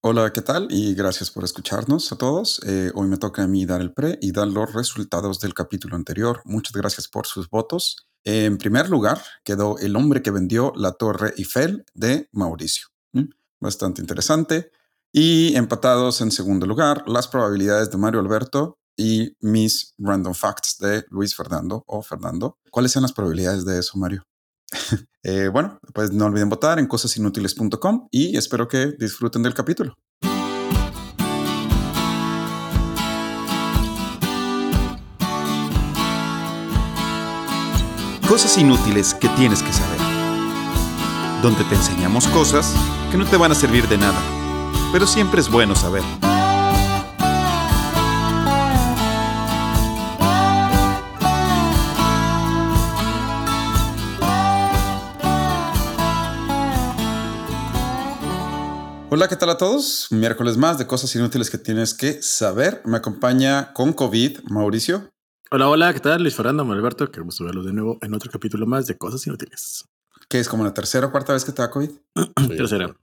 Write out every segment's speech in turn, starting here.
Hola, ¿qué tal? Y gracias por escucharnos a todos. Eh, hoy me toca a mí dar el pre y dar los resultados del capítulo anterior. Muchas gracias por sus votos. En primer lugar, quedó El hombre que vendió la Torre Eiffel de Mauricio. Bastante interesante. Y empatados en segundo lugar, las probabilidades de Mario Alberto y mis random facts de Luis Fernando o Fernando. ¿Cuáles son las probabilidades de eso, Mario? Eh, bueno, pues no olviden votar en cosasinútiles.com y espero que disfruten del capítulo. Cosas inútiles que tienes que saber. Donde te enseñamos cosas que no te van a servir de nada, pero siempre es bueno saber. Hola, ¿qué tal a todos? Miércoles más de cosas inútiles que tienes que saber. Me acompaña con COVID Mauricio. Hola, hola, ¿qué tal? Luis Fernando, Alberto, queremos verlo de nuevo en otro capítulo más de cosas inútiles. ¿Qué es como la tercera o cuarta vez que te da COVID? Tercera.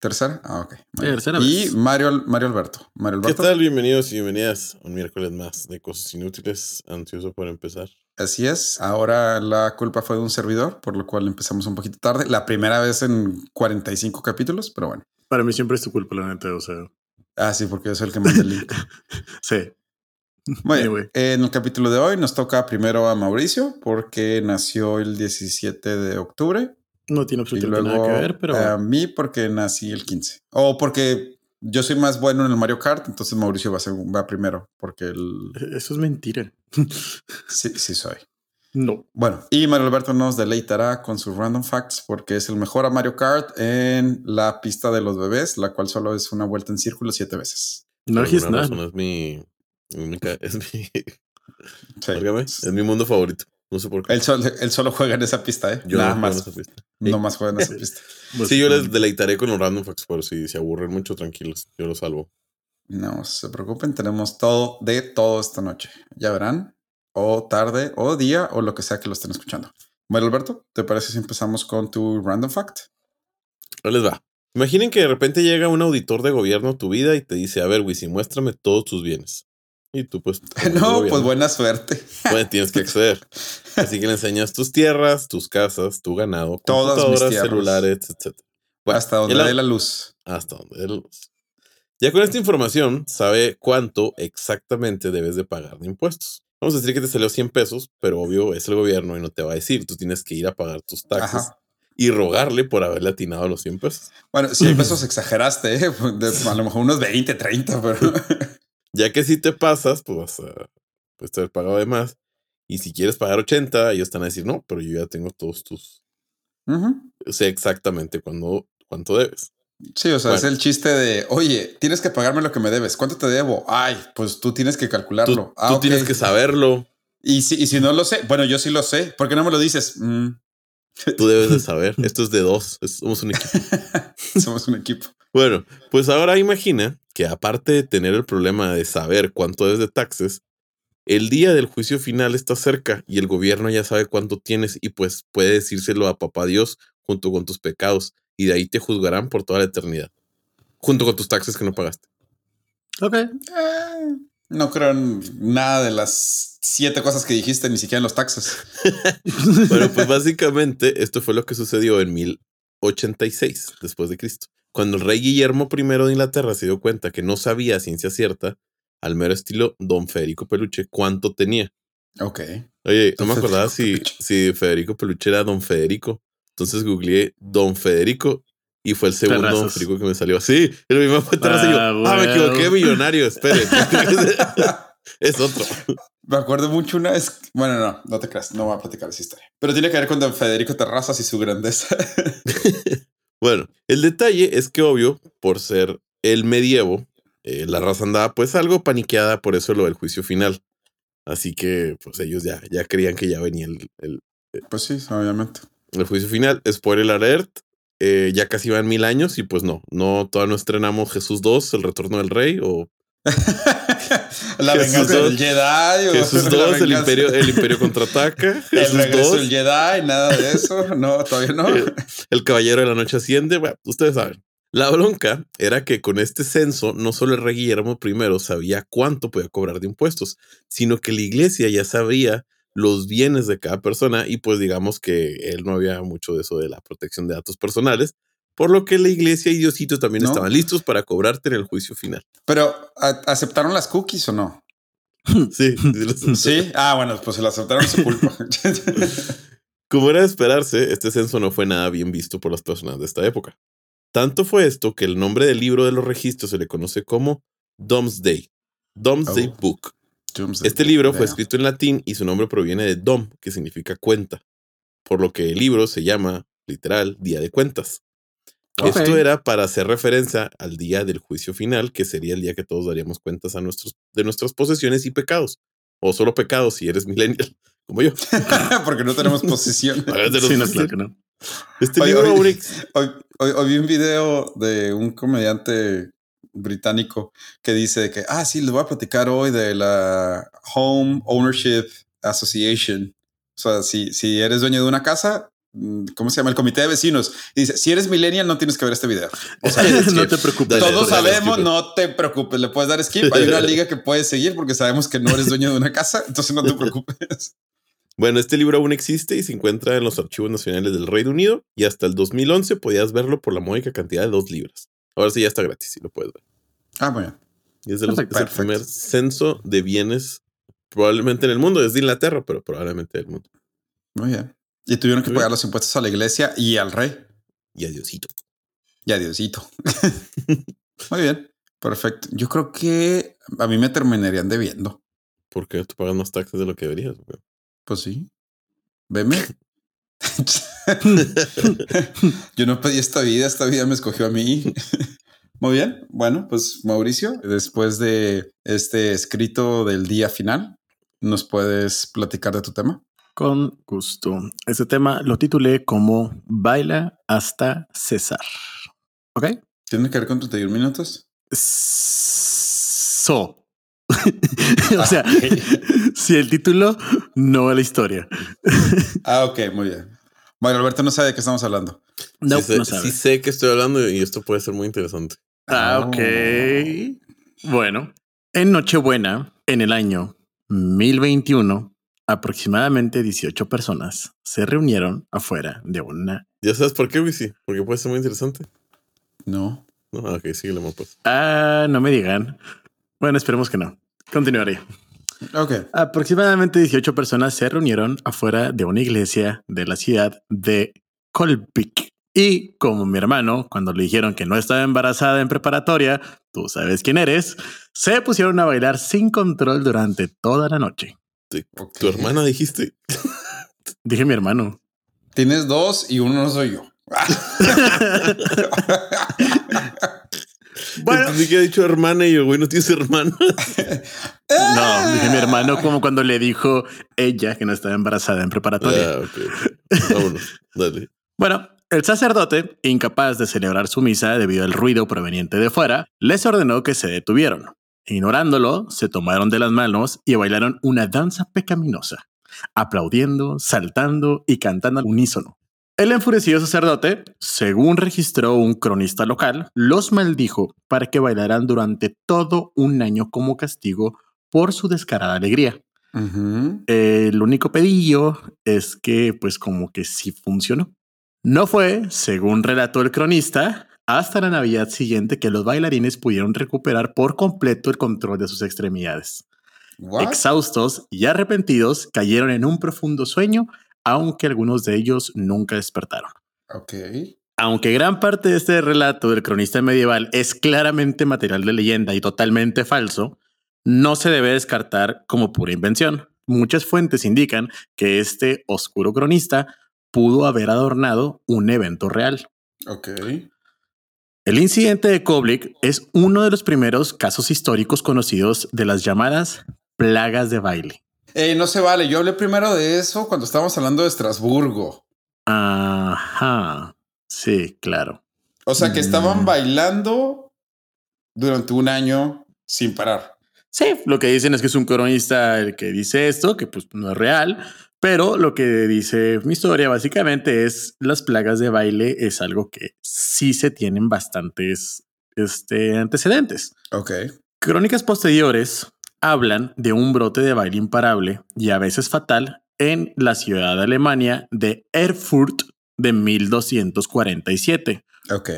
¿Tercera? Ah, ok. Tercera Y vez. Mario, Mario Alberto. Mario ¿Qué Alberto. tal? Bienvenidos y bienvenidas a un miércoles más de cosas inútiles. Ansioso por empezar. Así es. Ahora la culpa fue de un servidor, por lo cual empezamos un poquito tarde. La primera vez en 45 capítulos, pero bueno. Para mí siempre es tu culpa, la neta, o sea, Ah, sí, porque yo soy el que manda el link. sí. Anyway. En el capítulo de hoy nos toca primero a Mauricio, porque nació el 17 de octubre. No tiene absolutamente luego nada que ver, pero a mí porque nací el 15. O porque yo soy más bueno en el Mario Kart, entonces Mauricio va, va primero, porque el... eso es mentira. sí, sí soy. No. Bueno, y Mario Alberto nos deleitará con sus random facts porque es el mejor a Mario Kart en la pista de los bebés, la cual solo es una vuelta en círculo siete veces. No Es mi. Es mi. ca- Es mi, Sí. es mi mundo favorito. No sé por qué. Él, solo, él solo juega en esa pista, ¿eh? Yo Nada no más. juego en esa pista. No más juega en esa pista. Pues, Sí, yo les deleitaré con los random facts, pero si se aburren mucho, tranquilos. Yo los salvo. No se preocupen, tenemos todo de todo esta noche. Ya verán, o tarde, o día, o lo que sea que lo estén escuchando. Bueno, Alberto, ¿te parece si empezamos con tu random fact? Ahí les va. Imaginen que de repente llega un auditor de gobierno a tu vida y te dice: A ver, Wisi, muéstrame todos tus bienes. Y tú, pues. No, pues buena suerte. pues, tienes que acceder. Así que le enseñas tus tierras, tus casas, tu ganado, Todas mis computadoras, tierras. celulares, etc. Bueno, Hasta donde dé la luz. hasta donde dé la luz. Ya con esta información sabe cuánto exactamente debes de pagar de impuestos. Vamos a decir que te salió 100 pesos, pero obvio es el gobierno y no te va a decir. Tú tienes que ir a pagar tus taxes Ajá. y rogarle por haberle atinado los 100 pesos. Bueno, 100 pesos exageraste, ¿eh? A lo mejor unos 20, 30, pero... Ya que si te pasas, pues vas a pues, te haber pagado de más. Y si quieres pagar 80, ellos están a decir, no, pero yo ya tengo todos tus... Ujú. Sé exactamente cuándo, cuánto debes. Sí, o sea, es el chiste de, oye, tienes que pagarme lo que me debes. ¿Cuánto te debo? Ay, pues tú tienes que Tú, calcularlo. Ah, tú tienes que saberlo. Y si, y si no lo sé, bueno, yo sí lo sé. ¿Por qué no me lo dices? Mm, Tú debes de saber. Esto es de dos. es- somos un equipo. somos un equipo. Bueno, pues ahora imagina que aparte de tener el problema de saber cuánto debes de taxes, el día del juicio final está cerca y el gobierno ya sabe cuánto tienes y pues puede decírselo a papá Dios junto con tus pecados y de ahí te juzgarán por toda la eternidad, junto con tus taxes que no pagaste. Ok. Eh, no creo en nada de las siete cosas que dijiste, ni siquiera en los taxes. Bueno, pues básicamente esto fue lo que sucedió en 1086 después de Cristo, cuando el rey Guillermo I de Inglaterra se dio cuenta que no sabía a ciencia cierta, al mero estilo Don Federico Peluche, cuánto tenía. Ok. Oye, no me acordaba si, si Federico Peluche era Don Federico. Entonces googleé Don Federico y fue el segundo Don Terrazas. Federico que me salió. Sí, el mismo fue Terraza y yo, Ah, ah, me equivoqué, millonario, espere. es otro. Me acuerdo mucho una vez. Bueno, no, no te creas, no voy a platicar esa historia. Pero tiene que ver con Don Federico Terrazas y su grandeza. Bueno, el detalle es que obvio, por ser el medievo, eh, la raza andaba pues algo paniqueada por eso lo del juicio final. Así que pues ellos ya, ya creían que ya venía el, el- pues sí, obviamente. el juicio final. Spoiler alert, eh, ya casi van mil años y pues no, no, todavía no estrenamos Jesús 2, el retorno del rey o la Jesús venganza dos. del Jedi. o Jesús la 2, el imperio, el imperio contraataca, El Jesús regreso 2, del Jedi, nada de eso. No, todavía no. Eh, el caballero de la noche asciende, bueno, ustedes saben. La bronca era que con este censo no solo el rey Guillermo I sabía cuánto podía cobrar de impuestos, sino que la iglesia ya sabía los bienes de cada persona y pues digamos que él no había mucho de eso de la protección de datos personales, por lo que la iglesia y Diosito también ¿No? estaban listos para cobrarte en el juicio final. Pero, ¿a- ¿aceptaron las cookies o no? Sí, sí. Ah, bueno, pues se las aceptaron su culpa. Como era de esperarse, este censo no fue nada bien visto por las personas de esta época. Tanto fue esto que el nombre del libro de los registros se le conoce como Domesday, Domesday Oh. Book. Este libro fue escrito en latín y su nombre proviene de dom, que significa cuenta, por lo que el libro se llama, literal, Día de Cuentas. Esto era para hacer referencia al día del juicio final, que sería el día que todos daríamos cuentas a nuestros, de nuestras posesiones y pecados. O solo pecados si eres millennial, como yo. Porque no tenemos Sí, no, claro que no. Este libro hoy- hoy vi un video de un comediante británico que dice de que, ah, sí, les voy a platicar hoy de la Home Ownership Association. O sea, si, si eres dueño de una casa, mm, ¿cómo se llama? El comité de vecinos. Y dice, si eres millennial, no tienes que ver este video. O sea, es no te preocupes. Todos dale, sabemos, no te preocupes, le puedes dar skip. Hay una liga que puedes seguir porque sabemos que no eres dueño de una casa, entonces no te preocupes. Bueno, este libro aún existe y se encuentra en los archivos nacionales del Reino Unido y hasta el 2011 podías verlo por la módica cantidad de dos libras. Ahora sí ya está gratis y lo puedes ver. Ah, bueno. Y es, de los- Perfecto. es el primer censo de bienes probablemente en el mundo. Es de Inglaterra, pero probablemente del mundo. Muy bien. Y tuvieron que pagar los impuestos a la iglesia y al rey. Y adiosito. Y a Diosito. Muy bien. Perfecto. Yo creo que a mí me terminarían debiendo. Porque tú pagas más taxes de lo que deberías. güey? Pues sí. Veme. Yo no pedí esta vida, esta vida me escogió a mí. Muy bien. Bueno, pues Mauricio, después de este escrito del día final, ¿nos puedes platicar de tu tema? Con gusto. Este tema lo titulé como Baila hasta César. ¿Ok? ¿Tiene que ver con 31 minutos? So. o sea, si el título no la historia. Ah, ok, muy bien. Bueno, Alberto no sabe de qué estamos hablando. No, sí, sé, no sabe. sí sé que estoy hablando y esto puede ser muy interesante. Ah, ok. Bueno, en Nochebuena, en el año 1021, aproximadamente 18 personas se reunieron afuera de una. ¿Ya sabes por qué, Wisi? Porque puede ser muy interesante. No. No, ah, ok, síguele, mo, pues. Ah, no me digan. Bueno, esperemos que no. Continuaré. Ok. Aproximadamente 18 personas se reunieron afuera de una iglesia de la ciudad de Kolpik. Y como mi hermano, cuando le dijeron que no estaba embarazada en preparatoria, tú sabes quién eres, se pusieron a bailar sin control durante toda la noche. ok. Tu hermana dijiste. Dije mi hermano. Tienes dos y uno no soy yo. Bueno, Entendí que ha dicho hermana y yo, güey, no tienes hermana. no, dije mi hermano como cuando le dijo ella que no estaba embarazada en preparatoria. Ah, ok. Vámonos, dale. Bueno, el sacerdote, incapaz de celebrar su misa debido al ruido proveniente de fuera, les ordenó que se detuvieron. Ignorándolo, se tomaron de las manos y bailaron una danza pecaminosa, aplaudiendo, saltando y cantando al unísono. El enfurecido sacerdote, según registró un cronista local, los maldijo para que bailaran durante todo un año como castigo por su descarada alegría. El único pedillo es que, pues, como que sí funcionó. No fue, según relató el cronista, hasta la Navidad siguiente que los bailarines pudieron recuperar por completo el control de sus extremidades. What? Exhaustos y arrepentidos, cayeron en un profundo sueño, aunque algunos de ellos nunca despertaron. Ok. Aunque gran parte de este relato del cronista medieval es claramente material de leyenda y totalmente falso, no se debe descartar como pura invención. Muchas fuentes indican que este oscuro cronista pudo haber adornado un evento real. Ok. El incidente de Koblik es uno de los primeros casos históricos conocidos de las llamadas plagas de baile. Eh, no se vale. Yo hablé primero de eso cuando estábamos hablando de Estrasburgo. Ajá. Sí, claro. O sea, que estaban Mm. bailando durante un año sin parar. Sí, lo que dicen es que es un cronista el que dice esto, que pues no es real, Pero lo que dice mi historia básicamente es las plagas de baile es algo que sí se tienen bastantes este, antecedentes. Ok. Crónicas posteriores hablan de un brote de baile imparable y a veces fatal en la ciudad de Alemania de Erfurt de 1247. Ok.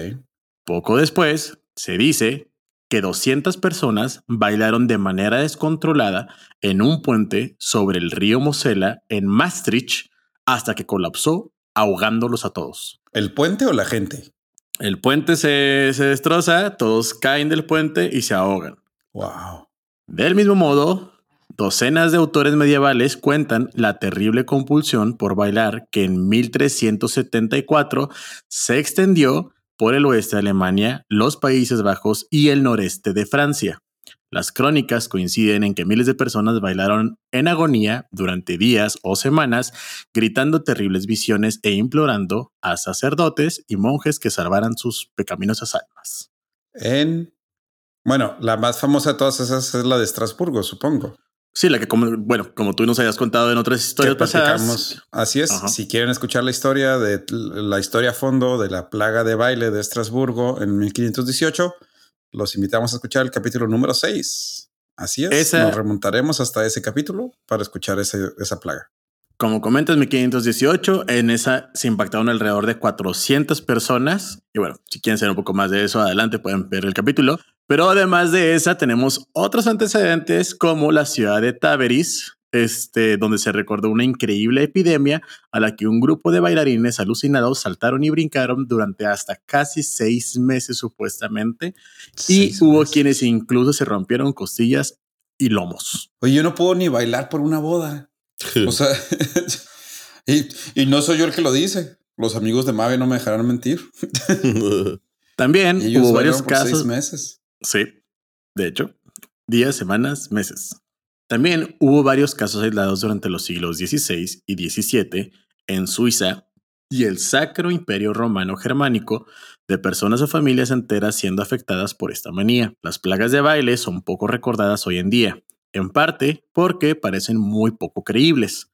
Poco después, se dice que 200 personas bailaron de manera descontrolada en un puente sobre el río Mosela en Maastricht hasta que colapsó ahogándolos a todos. ¿El puente o la gente? El puente se, se destroza, todos caen del puente y se ahogan. Wow. Del mismo modo, docenas de autores medievales cuentan la terrible compulsión por bailar que en 1374 se extendió por el oeste de Alemania, los Países Bajos y el noreste de Francia. Las crónicas coinciden en que miles de personas bailaron en agonía durante días o semanas, gritando terribles visiones e implorando a sacerdotes y monjes que salvaran sus pecaminosas almas. En. Bueno, la más famosa de todas esas es la de Estrasburgo, supongo. Sí, la que como, bueno, como tú nos habías contado en otras historias pasadas. Así es. Ajá. Si quieren escuchar la historia de la historia a fondo de la plaga de baile de Estrasburgo en 1518, los invitamos a escuchar el capítulo número 6. Así es. Esa- Nos remontaremos hasta ese capítulo para escuchar ese- esa plaga. Como comentas, 1518, en esa se impactaron alrededor de 400 personas. Y bueno, si quieren saber un poco más de eso, adelante pueden ver el capítulo. Pero además de esa, tenemos otros antecedentes como la ciudad de Taveris, este, donde se recordó una increíble epidemia a la que un grupo de bailarines alucinados saltaron y brincaron durante hasta casi seis meses supuestamente. Y Seis hubo meses. quienes incluso se rompieron costillas y lomos. Oye, yo no puedo ni bailar por una boda. O sea, y, y no soy yo el que lo dice. Los amigos de Mave no me dejarán mentir. También hubo varios por seis casos. meses. Sí, de hecho, días, semanas, meses. También hubo varios casos aislados durante los siglos XVI y XVII en Suiza y el Sacro Imperio Romano Germánico de personas o familias enteras siendo afectadas por esta manía. Las plagas de baile son poco recordadas hoy en día, en parte porque parecen muy poco creíbles.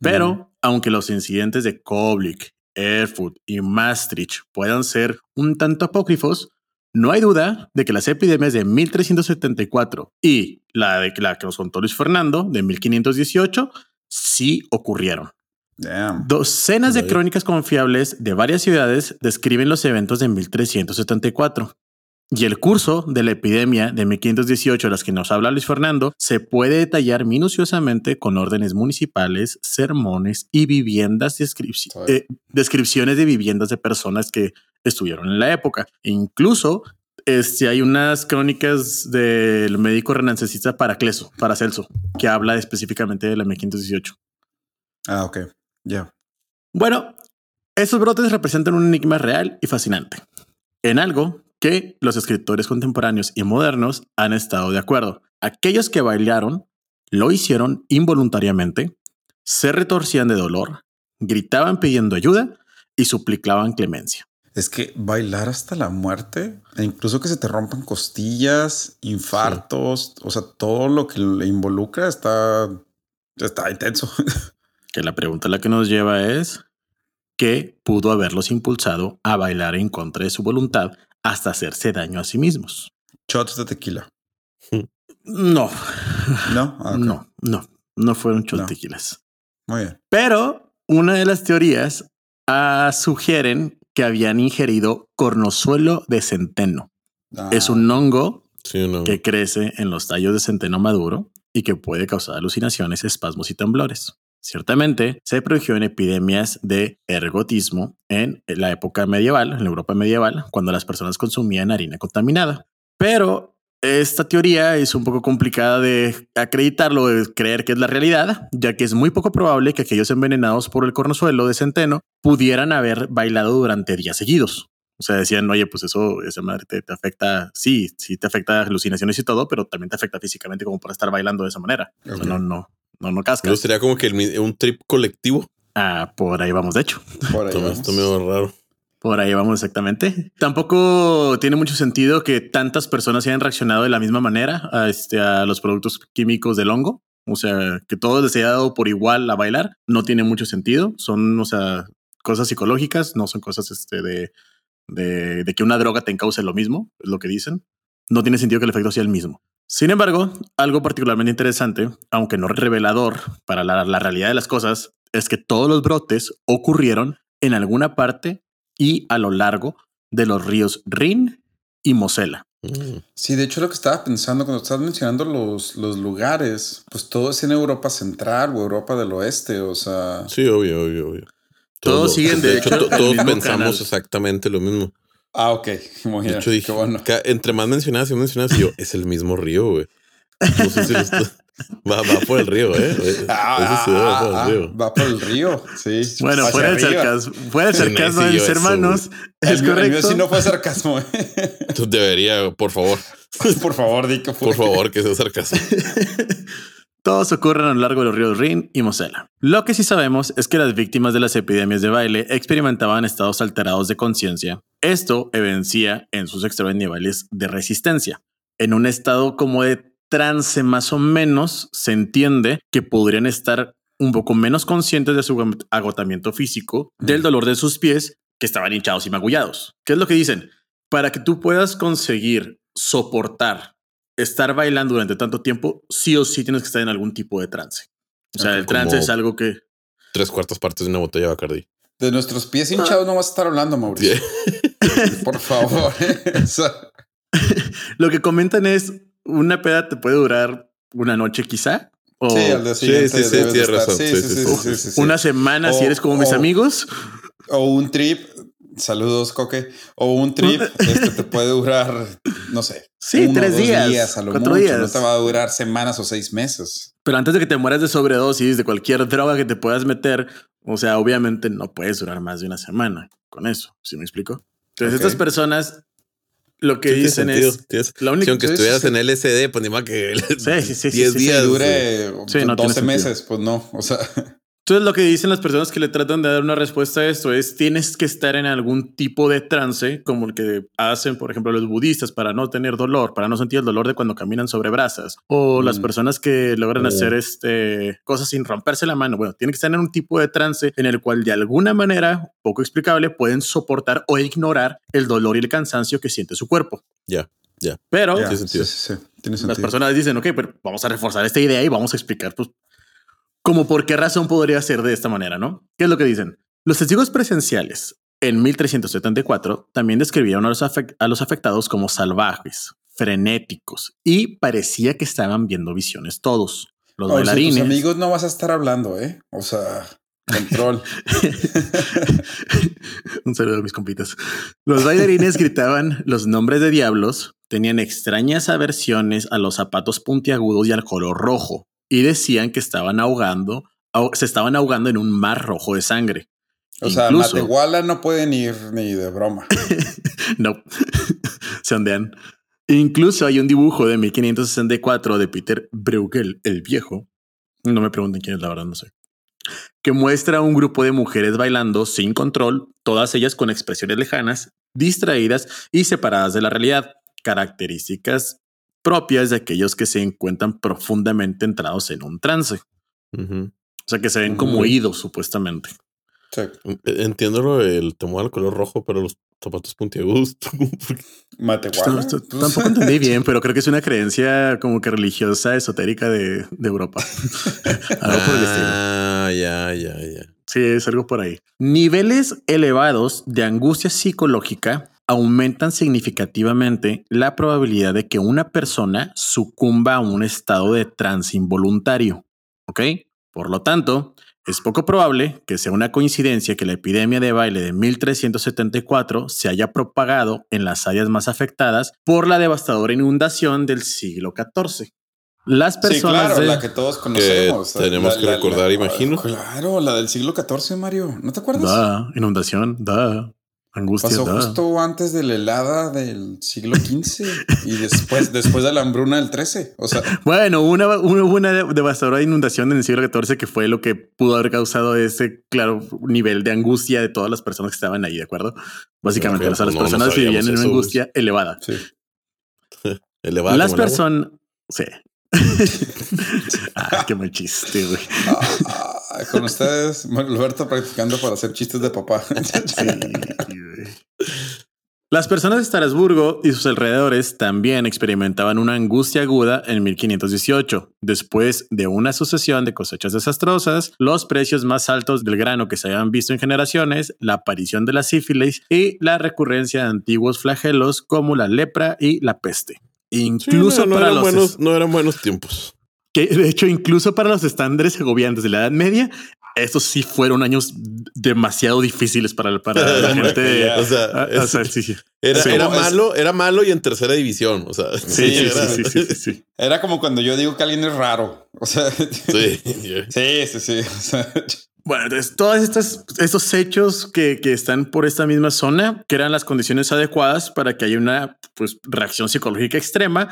Pero, aunque los incidentes de Koblik, Erfurt y Maastricht puedan ser un tanto apócrifos, no hay duda de que las epidemias de 1374 y la de la que nos contó Luis Fernando de 1518 sí ocurrieron. Damn. Docenas de Vaya. crónicas confiables de varias ciudades describen los eventos de 1374. Y el curso de la epidemia de 1518, de las que nos habla Luis Fernando, se puede detallar minuciosamente con órdenes municipales, sermones y viviendas, eh, descripciones de viviendas de personas que estuvieron en la época. E incluso este, hay unas crónicas del médico renancecista Paracleso, Paracelso, que habla específicamente de la 1518. Ah, ok. Ya. Bueno, esos brotes representan un enigma real y fascinante, en algo que los escritores contemporáneos y modernos han estado de acuerdo. Aquellos que bailaron lo hicieron involuntariamente, se retorcían de dolor, gritaban pidiendo ayuda y suplicaban clemencia. Es que bailar hasta la muerte, e incluso que se te rompan costillas, infartos, o sea, todo lo que le involucra está, está intenso. Que la pregunta a la que nos lleva es, ¿qué pudo haberlos impulsado a bailar en contra de su voluntad hasta hacerse daño a sí mismos? Shots de tequila. No, No, Ah, no, no, no fueron No. tequilas. Muy bien. Pero una de las teorías ah, sugieren que habían ingerido cornozuelo de centeno. Ah, Es un hongo Sí, no. que crece en los tallos de centeno maduro y que puede causar alucinaciones, espasmos y temblores. Ciertamente, se produjo en epidemias de ergotismo en la época medieval, en la Europa medieval, cuando las personas consumían harina contaminada. Pero esta teoría es un poco complicada de acreditarlo, de creer que es la realidad, ya que es muy poco probable que aquellos envenenados por el cornozuelo de centeno pudieran haber bailado durante días seguidos. O sea, decían, oye, pues eso, esa madre te, te afecta, sí, sí te afecta alucinaciones y todo, pero también te afecta físicamente como para estar bailando de esa manera. O sea, Ok. no, no, no, no Eso cascas. sería como que el un trip colectivo. Ah, por ahí vamos, de hecho. por ahí esto medio raro. Por ahí vamos exactamente. Tampoco tiene mucho sentido que tantas personas hayan reaccionado de la misma manera a, este, a los productos químicos del hongo. O sea, que todo les haya dado por igual a bailar, no tiene mucho sentido. Son, o sea, cosas psicológicas, no son cosas este, de, de, que una droga te cause lo mismo, es lo que dicen. No tiene sentido que el efecto sea el mismo. Sin embargo, algo particularmente interesante, aunque no revelador para la, la realidad de las cosas, es que todos los brotes ocurrieron en alguna parte y a lo largo de los ríos Rin y Mosela. Mm. Sí, de hecho lo que estaba pensando cuando estabas mencionando los, los lugares, pues todo es en Europa Central o Europa del Oeste, o sea... Sí, obvio, obvio, obvio. Todos siguen, de hecho, todos pensamos canal. exactamente lo mismo. Ah, ok, muy De hecho, dije, qué bueno. ca- entre más mencionadas y mencionadas, y yo, es el mismo río, güey. No sé si lo está- va, va por el río, ¿eh? Ah, Eso sí, va por el ah, río. ah, va por el río, sí. Bueno, fuera arriba. sarcasmo, fuera sarcasmo de yo mis eso, hermanos, El es El correcto. sí no fue sarcasmo. ¿eh? Entonces debería, por favor, por favor, di que fue. por favor, que sea sarcasmo. Todos ocurren a lo largo de los ríos Rin y Mosela. Lo que sí sabemos es que las víctimas de las epidemias de baile experimentaban estados alterados de conciencia. Esto evidencia en sus extremos niveles de resistencia. En un estado como de trance más o menos, se entiende que podrían estar un poco menos conscientes de su agotamiento físico, del dolor de sus pies, que estaban hinchados y magullados. ¿Qué es lo que dicen? Para que tú puedas conseguir soportar estar bailando durante tanto tiempo, sí o sí tienes que estar en algún tipo de trance. O sea, el trance es algo que Tres cuartas partes de una botella de Bacardi. De nuestros pies hinchados no vas a estar hablando, Mauricio. Por favor. O sea, lo que comentan es una peda te puede durar una noche quizá o sí, al día Sí, siguiente sí, sí, razón. Sí, Sí, sí, sí, una semana si eres como mis amigos. O un trip. Saludos, Coque. O un trip este te puede durar, no sé. Sí, uno, tres dos días, a lo cuatro mucho. días. No te va a durar semanas o seis meses. Pero antes de que te mueras de sobredosis de cualquier droga que te puedas meter, o sea, obviamente no puedes durar más de una semana con eso. ¿Sí me explico? Entonces, estas personas lo que Sí, tiene dicen sentido, es tienes- la Si única aunque sí, estuvieras sí. en LSD, pues ni más que Sí, sí, sí, 10 sí, sí, días. Dure Sí, no tiene 12 sentido. meses, pues no. O sea, Entonces lo que dicen las personas que le tratan de dar una respuesta a esto es tienes que estar en algún tipo de trance como el que hacen por ejemplo los budistas para no tener dolor, para no sentir el dolor de cuando caminan sobre brasas o las Mm. personas que logran Mm. hacer este cosas sin romperse la mano. Bueno, tienen que estar en un tipo de trance en el cual de alguna manera poco explicable pueden soportar o ignorar el dolor y el cansancio que siente su cuerpo. Ya, ya. Pero ya, tiene sí, sentido. sí, sí, tiene las personas dicen, ok, pero vamos a reforzar esta idea y vamos a explicar, pues, como por qué razón podría ser de esta manera, ¿no? ¿Qué es lo que dicen? Los testigos presenciales en 1374 también describieron a los, afec- a los afectados como salvajes, frenéticos y parecía que estaban viendo visiones todos. Los tus bailarines. amigos no vas a estar hablando, ¿eh? O sea, control. Un saludo a mis compitas. Los bailarines gritaban los nombres de diablos, tenían extrañas aversiones a los zapatos puntiagudos y al color rojo, y decían que estaban ahogando, ahog- se estaban ahogando en un mar rojo de sangre. O sea, Incluso- Matehuala no pueden ir ni de broma. No, se ondean. Incluso hay un dibujo de 1564 de Peter Bruegel, el viejo. No me pregunten quién es, la verdad, no sé. Que muestra a un grupo de mujeres bailando sin control, todas ellas con expresiones lejanas, distraídas y separadas de la realidad, características propias de aquellos que se encuentran profundamente entrados en un trance. O sea, que se ven como Ujú. oídos, supuestamente. Sí. Entiendo lo del temor al color rojo, pero los zapatos puntiagudos. Matehuala. Pues, Tampoco entendí bien, pero creo que es una creencia como que religiosa, esotérica de, de Europa. algo por el estilo. Ah, ya, ya, ya. Sí, es algo por ahí. Niveles elevados de angustia psicológica aumentan significativamente la probabilidad de que una persona sucumba a un estado de trance involuntario. ¿Ok? Por lo tanto, es poco probable que sea una coincidencia que la epidemia de baile de 1374 se haya propagado en las áreas más afectadas por la devastadora inundación del siglo XIV. Las Sí, personas claro, de- la que todos conocemos. tenemos que recordar, imagino. Claro, la del siglo XIV, Mario. ¿No te acuerdas? Da, inundación, da, angustia, Pasó da. justo antes de la helada del siglo XV y después, después de la hambruna del XIII. O sea, Bueno, una, una, hubo una devastadora inundación en el siglo XIV que fue lo que pudo haber causado ese claro nivel de angustia de todas las personas que estaban ahí, ¿de acuerdo? Básicamente, Ok, o sea, las no, no personas vivían en una angustia elevada. sí. Elevada las personas, sí, ah, qué mal chiste, güey. Ah, con ustedes, Alberto practicando para hacer chistes de papá. sí. Las personas de Estrasburgo y sus alrededores también experimentaban una angustia aguda en 1518. Después de una sucesión de cosechas desastrosas, los precios más altos del grano que se habían visto en generaciones, la aparición de la sífilis y la recurrencia de antiguos flagelos como la lepra y la peste. Incluso no, para eran los buenos, no eran buenos tiempos. Que de hecho, incluso para los estándares segovianos de la Edad Media, estos sí fueron años demasiado difíciles para, para la gente. o sea, o sea, sí, sí. Era, Sí, era como es- malo, era malo y en tercera división. O sea, Sí, sí, era- sí, sí, sí, sí. Era como cuando yo digo que alguien es raro. O sea, Sí. sí, sí, sí. O sea, Bueno, entonces todos estos, estos hechos que, que están por esta misma zona, eran las condiciones adecuadas para que haya una pues, reacción psicológica extrema,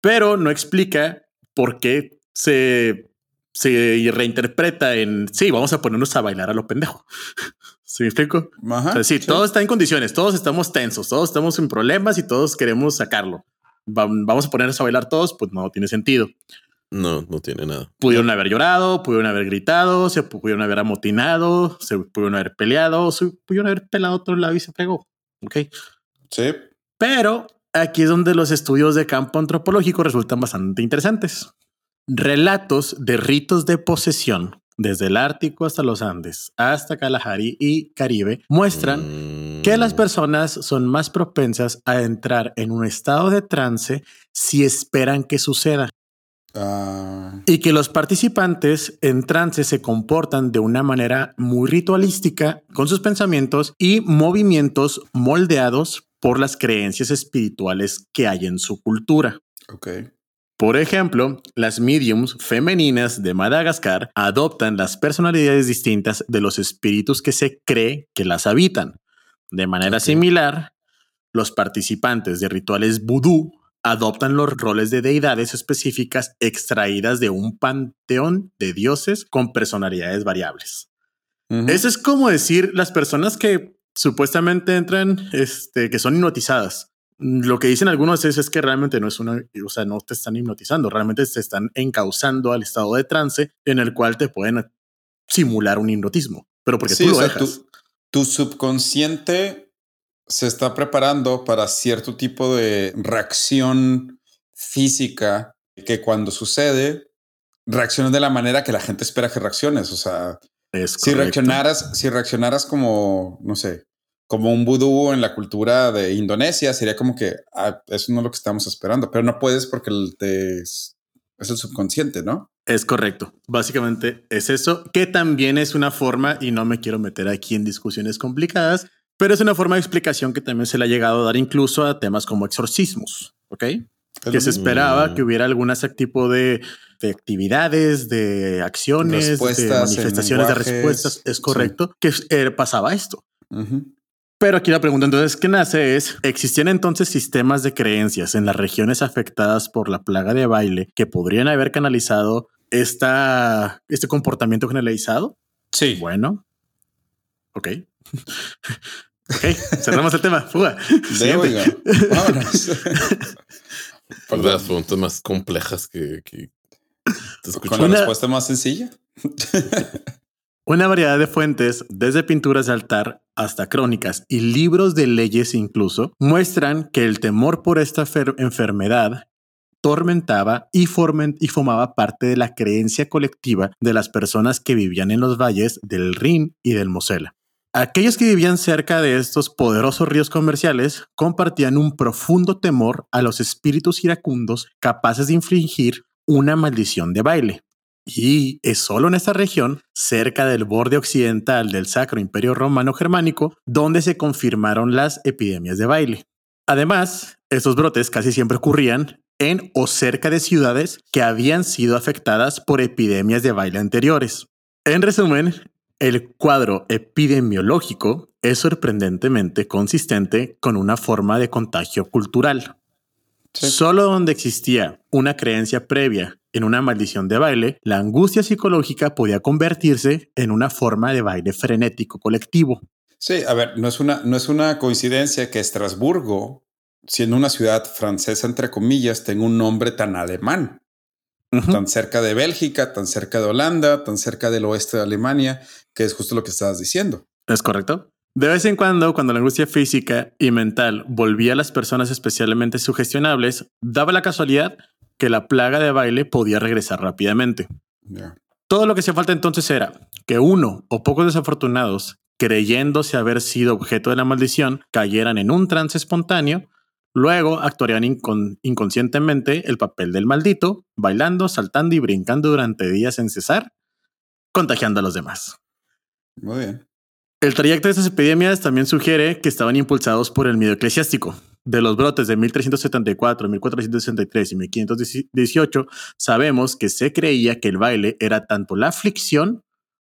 pero no explica por qué se, se reinterpreta en sí, vamos a ponernos a bailar a lo pendejo. ¿Sí me explico? ajá, O sea, sí, todo está en condiciones, todos estamos tensos, todos estamos en problemas y todos queremos sacarlo. Va- Vamos a ponernos a bailar todos, pues no tiene sentido. No, no tiene nada. Pudieron haber llorado, pudieron haber gritado, se pu- pudieron haber amotinado, se pudieron haber peleado, se pudieron haber pelado a otro lado y se fregó. Ok. Sí. Pero aquí es donde los estudios de campo antropológico resultan bastante interesantes. Relatos de ritos de posesión desde el Ártico hasta los Andes, hasta Kalahari y Caribe, muestran Mm. que las personas son más propensas a entrar en un estado de trance si esperan que suceda Y que los participantes en trance se comportan de una manera muy ritualística con sus pensamientos y movimientos moldeados por las creencias espirituales que hay en su cultura. ok. Por ejemplo, las mediums femeninas de Madagascar adoptan las personalidades distintas de los espíritus que se cree que las habitan. De manera similar, los participantes de rituales vudú adoptan los roles de deidades específicas extraídas de un panteón de dioses con personalidades variables. Eso es como decir las personas que supuestamente entran, este, que son hipnotizadas. Lo que dicen algunos es, es que realmente no es una, o sea, no te están hipnotizando, realmente te están encauzando al estado de trance en el cual te pueden simular un hipnotismo, pero porque Sí, tú lo o sea, dejas. tu, tu subconsciente se está preparando para cierto tipo de reacción física que cuando sucede reacciones de la manera que la gente espera que reacciones. O sea, Es si correcto. reaccionaras, si reaccionaras como, no sé, como un vudú en la cultura de Indonesia, sería como que ah, eso no es lo que estamos esperando, pero no puedes porque el te, es el subconsciente, ¿no? Es correcto. Básicamente es eso, que también es una forma, y no me quiero meter aquí en discusiones complicadas, pero es una forma de explicación que también se le ha llegado a dar incluso a temas como exorcismos, ¿ok? Que se esperaba que hubiera algún tipo de, de actividades, de acciones, de Respuestas manifestaciones de respuestas. Es correcto que eh, pasaba esto. Pero aquí la pregunta entonces que nace es, ¿existían entonces sistemas de creencias en las regiones afectadas por la plaga de baile que podrían haber canalizado esta, este comportamiento generalizado? Sí. Bueno, ok. ok, cerramos el tema. Fuga. De Siguiente. oiga. Vámonos. Pues de las preguntas más complejas que, que te escucho. Con la Una- respuesta más sencilla. Una variedad de fuentes, desde pinturas de altar hasta crónicas y libros de leyes incluso, muestran que el temor por esta fer- enfermedad tormentaba y, y formaba parte de la creencia colectiva de las personas que vivían en los valles del Rin y del Mosela. Aquellos que vivían cerca de estos poderosos ríos comerciales compartían un profundo temor a los espíritus iracundos capaces de infligir una maldición de baile. Y es solo en esta región, cerca del borde occidental del Sacro Imperio Romano Germánico, donde se confirmaron las epidemias de baile. Además, estos brotes casi siempre ocurrían en o cerca de ciudades que habían sido afectadas por epidemias de baile anteriores. En resumen, el cuadro epidemiológico es sorprendentemente consistente con una forma de contagio cultural. Sí. Solo donde existía una creencia previa en una maldición de baile, la angustia psicológica podía convertirse en una forma de baile frenético colectivo. Sí, a ver, no es una, no es una coincidencia que Estrasburgo, siendo una ciudad francesa, entre comillas, tenga un nombre tan alemán. Tan cerca de Bélgica, tan cerca de Holanda, tan cerca del oeste de Alemania, que es justo lo que estabas diciendo. Es correcto. De vez en cuando, cuando la angustia física y mental volvía a las personas especialmente sugestionables, daba la casualidad que la plaga de baile podía regresar rápidamente. Todo lo que hacía falta entonces era que uno o pocos desafortunados, creyéndose haber sido objeto de la maldición, cayeran en un trance espontáneo, luego actuarían inconscientemente el papel del maldito, bailando, saltando y brincando durante días sin cesar, contagiando a los demás. Muy bien. El trayecto de estas epidemias también sugiere que estaban impulsados por el miedo eclesiástico. De los brotes de 1374, 1463 y 1518, sabemos que se creía que el baile era tanto la aflicción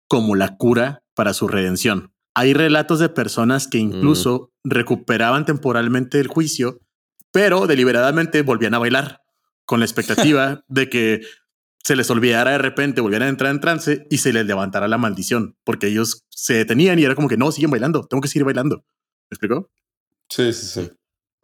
como la cura para su redención. Hay relatos de personas que incluso mm. recuperaban temporalmente el juicio, pero deliberadamente volvían a bailar con la expectativa de que se les olvidara de repente, volvieran a entrar en trance y se les levantara la maldición, porque ellos se detenían y era como que no, siguen bailando, tengo que seguir bailando. ¿Me explicó? Sí, sí, sí.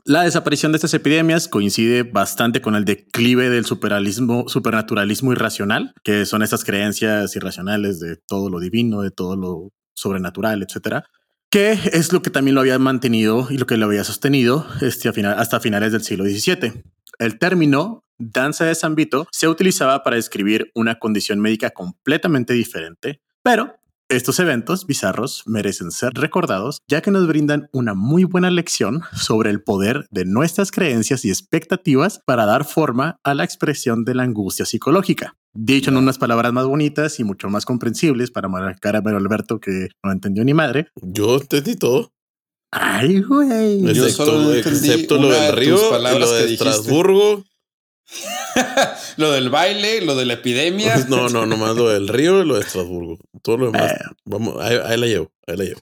La desaparición de estas epidemias coincide bastante con el declive del superalismo, supernaturalismo irracional, que son estas creencias irracionales de todo lo divino, de todo lo sobrenatural, etcétera, que es lo que también lo había mantenido y lo que lo había sostenido este, hasta finales del siglo XVII. El término danza de San Vito se utilizaba para describir una condición médica completamente diferente, pero estos eventos bizarros merecen ser recordados ya que nos brindan una muy buena lección sobre el poder de nuestras creencias y expectativas para dar forma a la expresión de la angustia psicológica. Dicho en unas palabras más bonitas y mucho más comprensibles para marcar a Alberto que no entendió ni madre. Yo entendí todo. Ay, güey. Excepto, excepto lo del río, lo de Estrasburgo lo del baile, lo de la epidemia. no, no, nomás lo del río y lo de Estrasburgo. Todo lo demás. Eh. vamos, ahí, la llevo, ahí la llevo.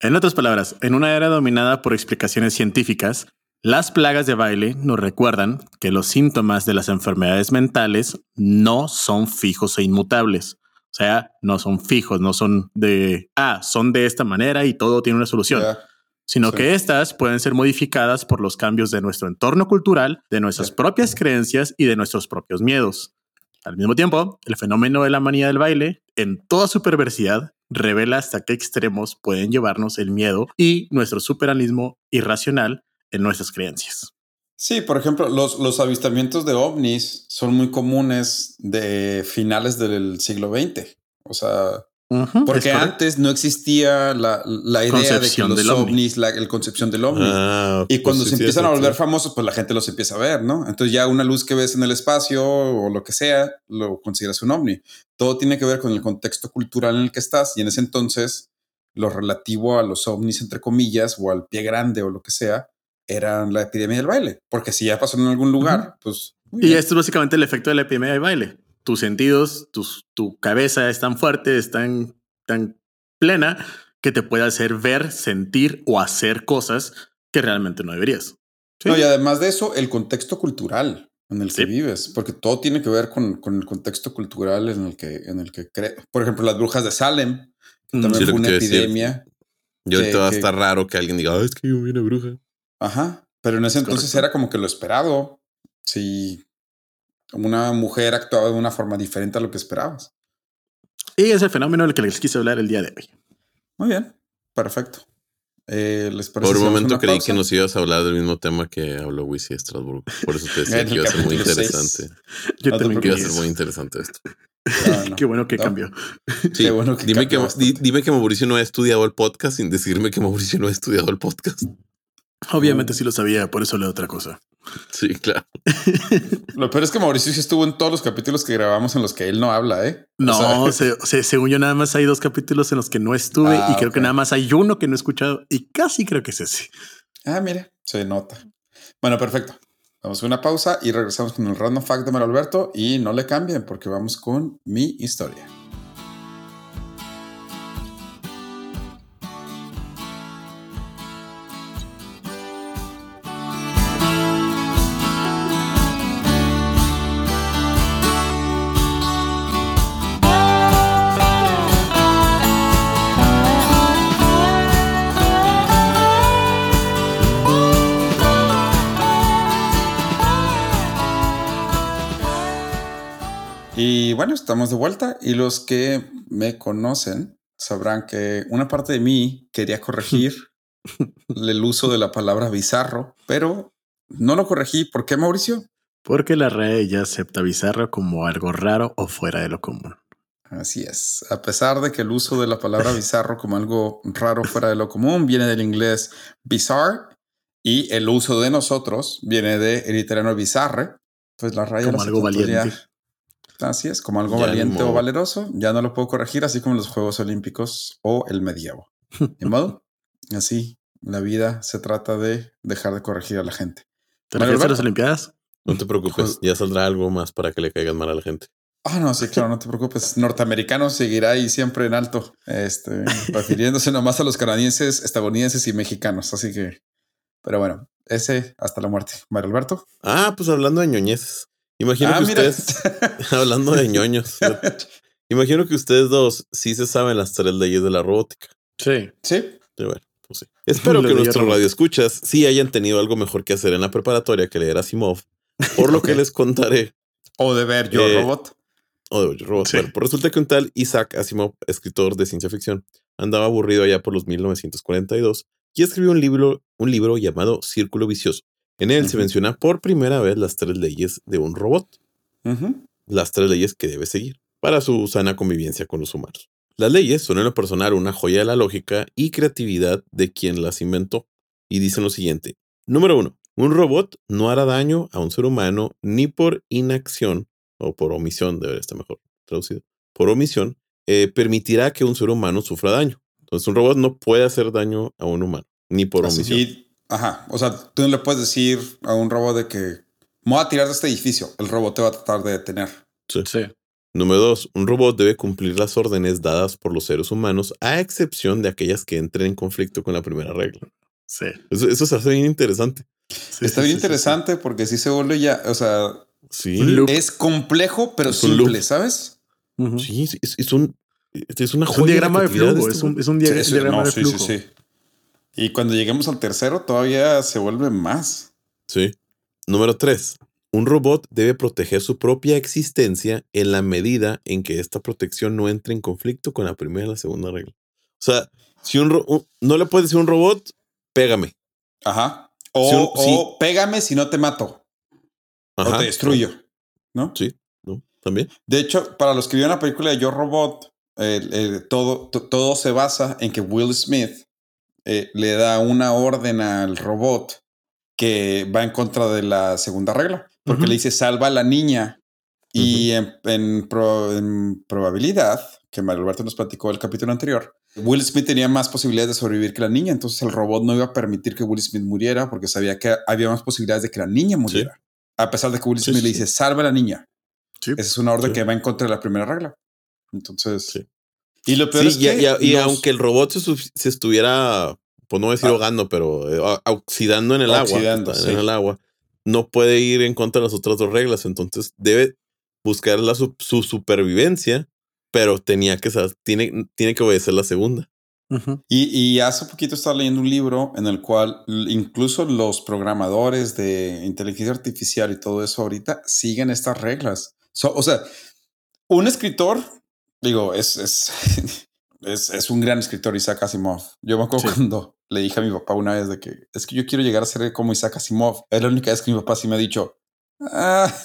En otras palabras, en una era dominada por explicaciones científicas, las plagas de baile nos recuerdan que los síntomas de las enfermedades mentales no son fijos e inmutables. O sea, no son fijos, no son de, ah, son de esta manera y todo tiene una solución sino que éstas pueden ser modificadas por los cambios de nuestro entorno cultural, de nuestras propias creencias y de nuestros propios miedos. Al mismo tiempo, el fenómeno de la manía del baile, en toda su perversidad, revela hasta qué extremos pueden llevarnos el miedo y nuestro superalismo irracional en nuestras creencias. Sí, por ejemplo, los, los avistamientos de ovnis son muy comunes de finales del siglo XX. O sea, porque antes no existía la, idea de que los ovnis, la el concepción del ovni. Ah, y cuando pues se empiezan a volver famosos, pues la gente los empieza a ver, ¿no? Entonces ya una luz que ves en el espacio o lo que sea, lo consideras un ovni. Todo tiene que ver con el contexto cultural en el que estás y en ese entonces lo relativo a los ovnis, entre comillas, o al pie grande o lo que sea, eran la epidemia del baile. Porque si ya pasó en algún lugar, pues... Y esto es básicamente el efecto de la epidemia del baile tus sentidos, tu cabeza es tan fuerte, es tan, tan plena que te puede hacer ver, sentir o hacer cosas que realmente no deberías. y además de eso, el contexto cultural en el que vives, porque todo tiene que ver con, con, el contexto cultural en el que, en el que. Por ejemplo, las brujas de Salem, que mm. también fue una epidemia. Yo te va a estar raro que alguien diga, es que yo vi una bruja. Ajá, pero en ese entonces era como que lo esperado. Sí, una mujer actuaba de una forma diferente a lo que esperabas. Y es el fenómeno del que les quise hablar el día de hoy. Muy bien, perfecto. Eh, Por un momento creí que nos ibas a hablar del mismo tema que habló Wisi Estrasburgo. Por eso te decía que iba a ser muy interesante. Yo también que iba a ser muy interesante esto. Qué bueno que cambió. Sí, bueno dime, que, dime que Mauricio no ha estudiado el podcast sin decirme que Mauricio no ha estudiado el podcast. Obviamente sí lo sabía, por eso leo otra cosa. Sí, claro. Lo peor es que Mauricio sí estuvo en todos los capítulos que grabamos en los que él no habla, ¿eh? No, según yo nada más hay dos capítulos en los que no estuve y ah, creo que nada más hay uno que no he escuchado y casi creo que es ese. Ah, mire, se nota. Bueno, perfecto. Vamos a una pausa y regresamos con el random fact de Mario Alberto y no le cambien porque vamos con mi historia. Estamos de vuelta y los que me conocen sabrán que una parte de mí quería corregir el uso de la palabra bizarro, pero no lo corregí. ¿Por qué, Mauricio? Porque la RAE ya acepta bizarro como algo raro o fuera de lo común. Así es. A pesar de que el uso de la palabra bizarro como algo raro fuera de lo común viene del inglés bizarre y el uso de nosotros viene del italiano bizarre, pues la RAE Como algo valiente. Así es, como algo Ya, valiente o valeroso, ya no lo puedo corregir, así como los Juegos Olímpicos o el medievo. ¿De modo? Así, la vida se trata de dejar de corregir a la gente. ¿Te refieres a las. Olimpiadas? No te preocupes, ya saldrá algo más para que le caigan mal a la gente. Ah, no, sí, claro, no te preocupes. Norteamericano seguirá ahí siempre en alto, este, refiriéndose nomás a los canadienses, estadounidenses y mexicanos. Así que, pero bueno, ese hasta la muerte. Mario Alberto. Ah, pues hablando de ñoñeces. Imagino ah, que mira. ustedes, hablando de ñoños, imagino que ustedes dos sí se saben las tres leyes de la robótica. Sí. sí, Sí, bueno, pues sí. Espero Lo que nuestros radioescuchas sí hayan tenido algo mejor que hacer en la preparatoria que leer Asimov, por lo que les contaré. o de ver yo Eh, robot. O de robot. Sí. Bueno, pues resulta que un tal Isaac Asimov, escritor de ciencia ficción, andaba aburrido allá por los 1942 y escribió un libro, un libro llamado Círculo Vicioso. En él se menciona por primera vez las tres leyes de un robot. Las tres leyes que debe seguir para su sana convivencia con los humanos. Las leyes son en lo personal una joya de la lógica y creatividad de quien las inventó y dicen lo siguiente. Número uno, un robot no hará daño a un ser humano ni por inacción o por omisión, debería estar mejor traducido, por omisión, eh, permitirá que un ser humano sufra daño. Entonces un robot no puede hacer daño a un humano, ni por Así, omisión. y- ajá, o sea, tú no le puedes decir a un robot de que me voy a tirar de este edificio. El robot te va a tratar de detener. Sí. Número dos, un robot debe cumplir las órdenes dadas por los seres humanos, a excepción de aquellas que entren en conflicto con la primera regla. Sí. Eso, eso se hace bien interesante. Sí, Está sí, bien sí, sí, interesante porque sí se vuelve ya, o sea, Sí, es complejo pero Es simple. ¿sabes? sí. Sí, sí, es, es un, es una Es un diagrama de flujo. este Es un, es un dia- Sí, sí, diagrama no, de sí, flujo. sí, sí. Y cuando lleguemos al tercero todavía se vuelve más. Sí. Número tres, un robot debe proteger su propia existencia en la medida en que esta protección no entre en conflicto con la primera y la segunda regla. O sea, si un, no le puedes decir a un robot, pégame. Ajá. O, un- o pégame si no te mato o Ajá. te destruyo, ¿no? Sí, ¿no? También. De hecho, para los que vieron la película de Yo Robot, todo, to- todo se basa en que Will Smith eh, le da una orden al robot que va en contra de la segunda regla, porque le dice salva a la niña y en, en pro- en probabilidad, que Mario Alberto nos platicó el capítulo anterior, Will Smith tenía más posibilidades de sobrevivir que la niña, entonces el robot no iba a permitir que Will Smith muriera porque sabía que había más posibilidades de que la niña muriera. A pesar de que Will Smith sí, le dice, salva a la niña. Esa es una orden que va en contra de la primera regla. Entonces, Sí. Y lo peor Sí, es que y- y los- aunque el robot se, se estuviera, pues no decir Ah. ahogando, pero eh, o- oxidando en el Oxidando, agua, está en sí. el agua, no puede ir en contra de las otras dos reglas. Entonces debe buscar la, su, su supervivencia, pero tenía que tiene, tiene que obedecer la segunda. Ujú. Y, y hace poquito estaba leyendo un libro en el cual incluso los programadores de inteligencia artificial y todo eso ahorita siguen estas reglas. So- o sea, un escritor, digo, es, es, es, es un gran escritor, Isaac Asimov. Yo me acuerdo Sí. cuando le dije a mi papá una vez de que es que yo quiero llegar a ser como Isaac Asimov. Es la única vez que mi papá sí me ha dicho, "Ah,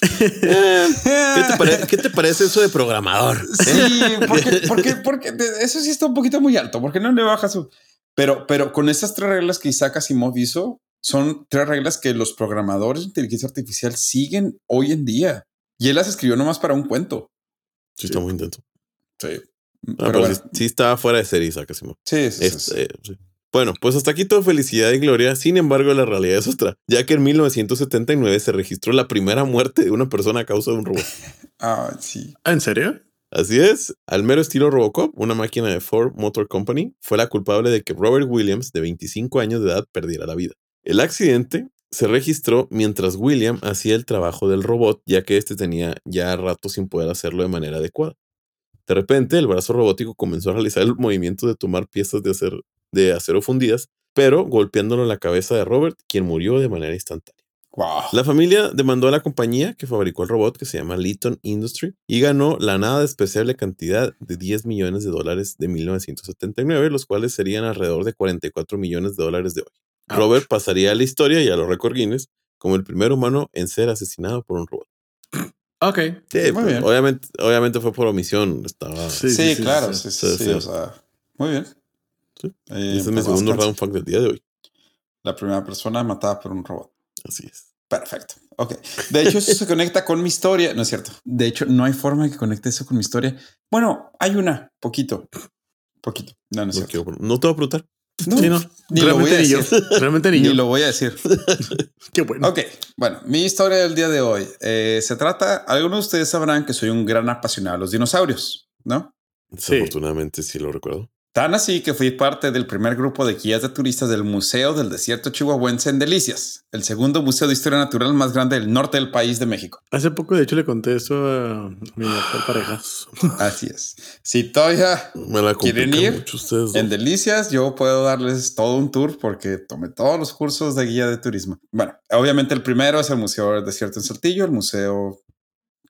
¿Qué te, pare- qué te parece eso de programador? Sí, porque, porque, porque eso sí está un poquito muy alto, porque no le baja su. Pero, pero con esas tres reglas que Isaac Asimov hizo, son tres reglas que los programadores de inteligencia artificial siguen hoy en día. Y él las escribió nomás para un cuento. Sí, está muy intenso. Sí. Ah, pero pero bueno, sí, sí estaba fuera de serie, Isaac Asimov. sí, sí, sí, Este, sí. eh, sí. Bueno, pues hasta aquí todo felicidad y gloria. Sin embargo, la realidad es otra, ya que en 1979 se registró la primera muerte de una persona a causa de un robot. Ah, sí. Ah, ¿En serio? Así es, al mero estilo Robocop, una máquina de Ford Motor Company fue la culpable de que Robert Williams, de 25 años de edad, perdiera la vida. El accidente se registró mientras William hacía el trabajo del robot, ya que este tenía ya rato sin poder hacerlo de manera adecuada. De repente, el brazo robótico comenzó a realizar el movimiento de tomar piezas de, acer- de acero fundidas, pero golpeándolo en la cabeza de Robert, quien murió de manera instantánea. Wow. La familia demandó a la compañía que fabricó el robot, que se llama Litton Industry, y ganó la nada despreciable cantidad de 10 millones de dólares de 1979, los cuales serían alrededor de 44 millones de dólares de hoy. Ouch. Robert pasaría a la historia y a los récord Guinness como el primer humano en ser asesinado por un robot. Ok. Sí, Muy pues, bien. Obviamente, obviamente fue por omisión. Estaba. Sí, Sí, sí, claro. sí, Sí, sí, sí, sí. o sea, muy bien. Sí. Eh, Ese es mi pues, segundo round fact del día de hoy. La primera persona matada por un robot. Así es. Perfecto. Ok. De hecho, eso se conecta con mi historia. No es cierto. De hecho, no hay forma de que conecte eso con mi historia. Bueno, hay una, poquito. Poquito. No, no es No, cierto. quiero- no te voy a preguntar. No, Sí, no. ni lo voy Realmente a ni yo. decir. Realmente ni Ni yo. lo voy a decir. Qué bueno. Ok, bueno, mi historia del día de hoy eh, se trata, algunos de ustedes sabrán que soy un gran apasionado de los dinosaurios, ¿no? Sí. Desafortunadamente sí lo recuerdo. Tan así que fui parte del primer grupo de guías de turistas del Museo del Desierto Chihuahuense en Delicias, el segundo museo de historia natural más grande del norte del país de México. Hace poco, de hecho, le conté eso a mi actual pareja. Así es. Si todavía Me la ¿Quieren ir? mucho ustedes. en dos. Delicias, yo puedo darles todo un tour porque tomé todos los cursos de guía de turismo. Bueno, obviamente el primero es el Museo del Desierto en Saltillo, el museo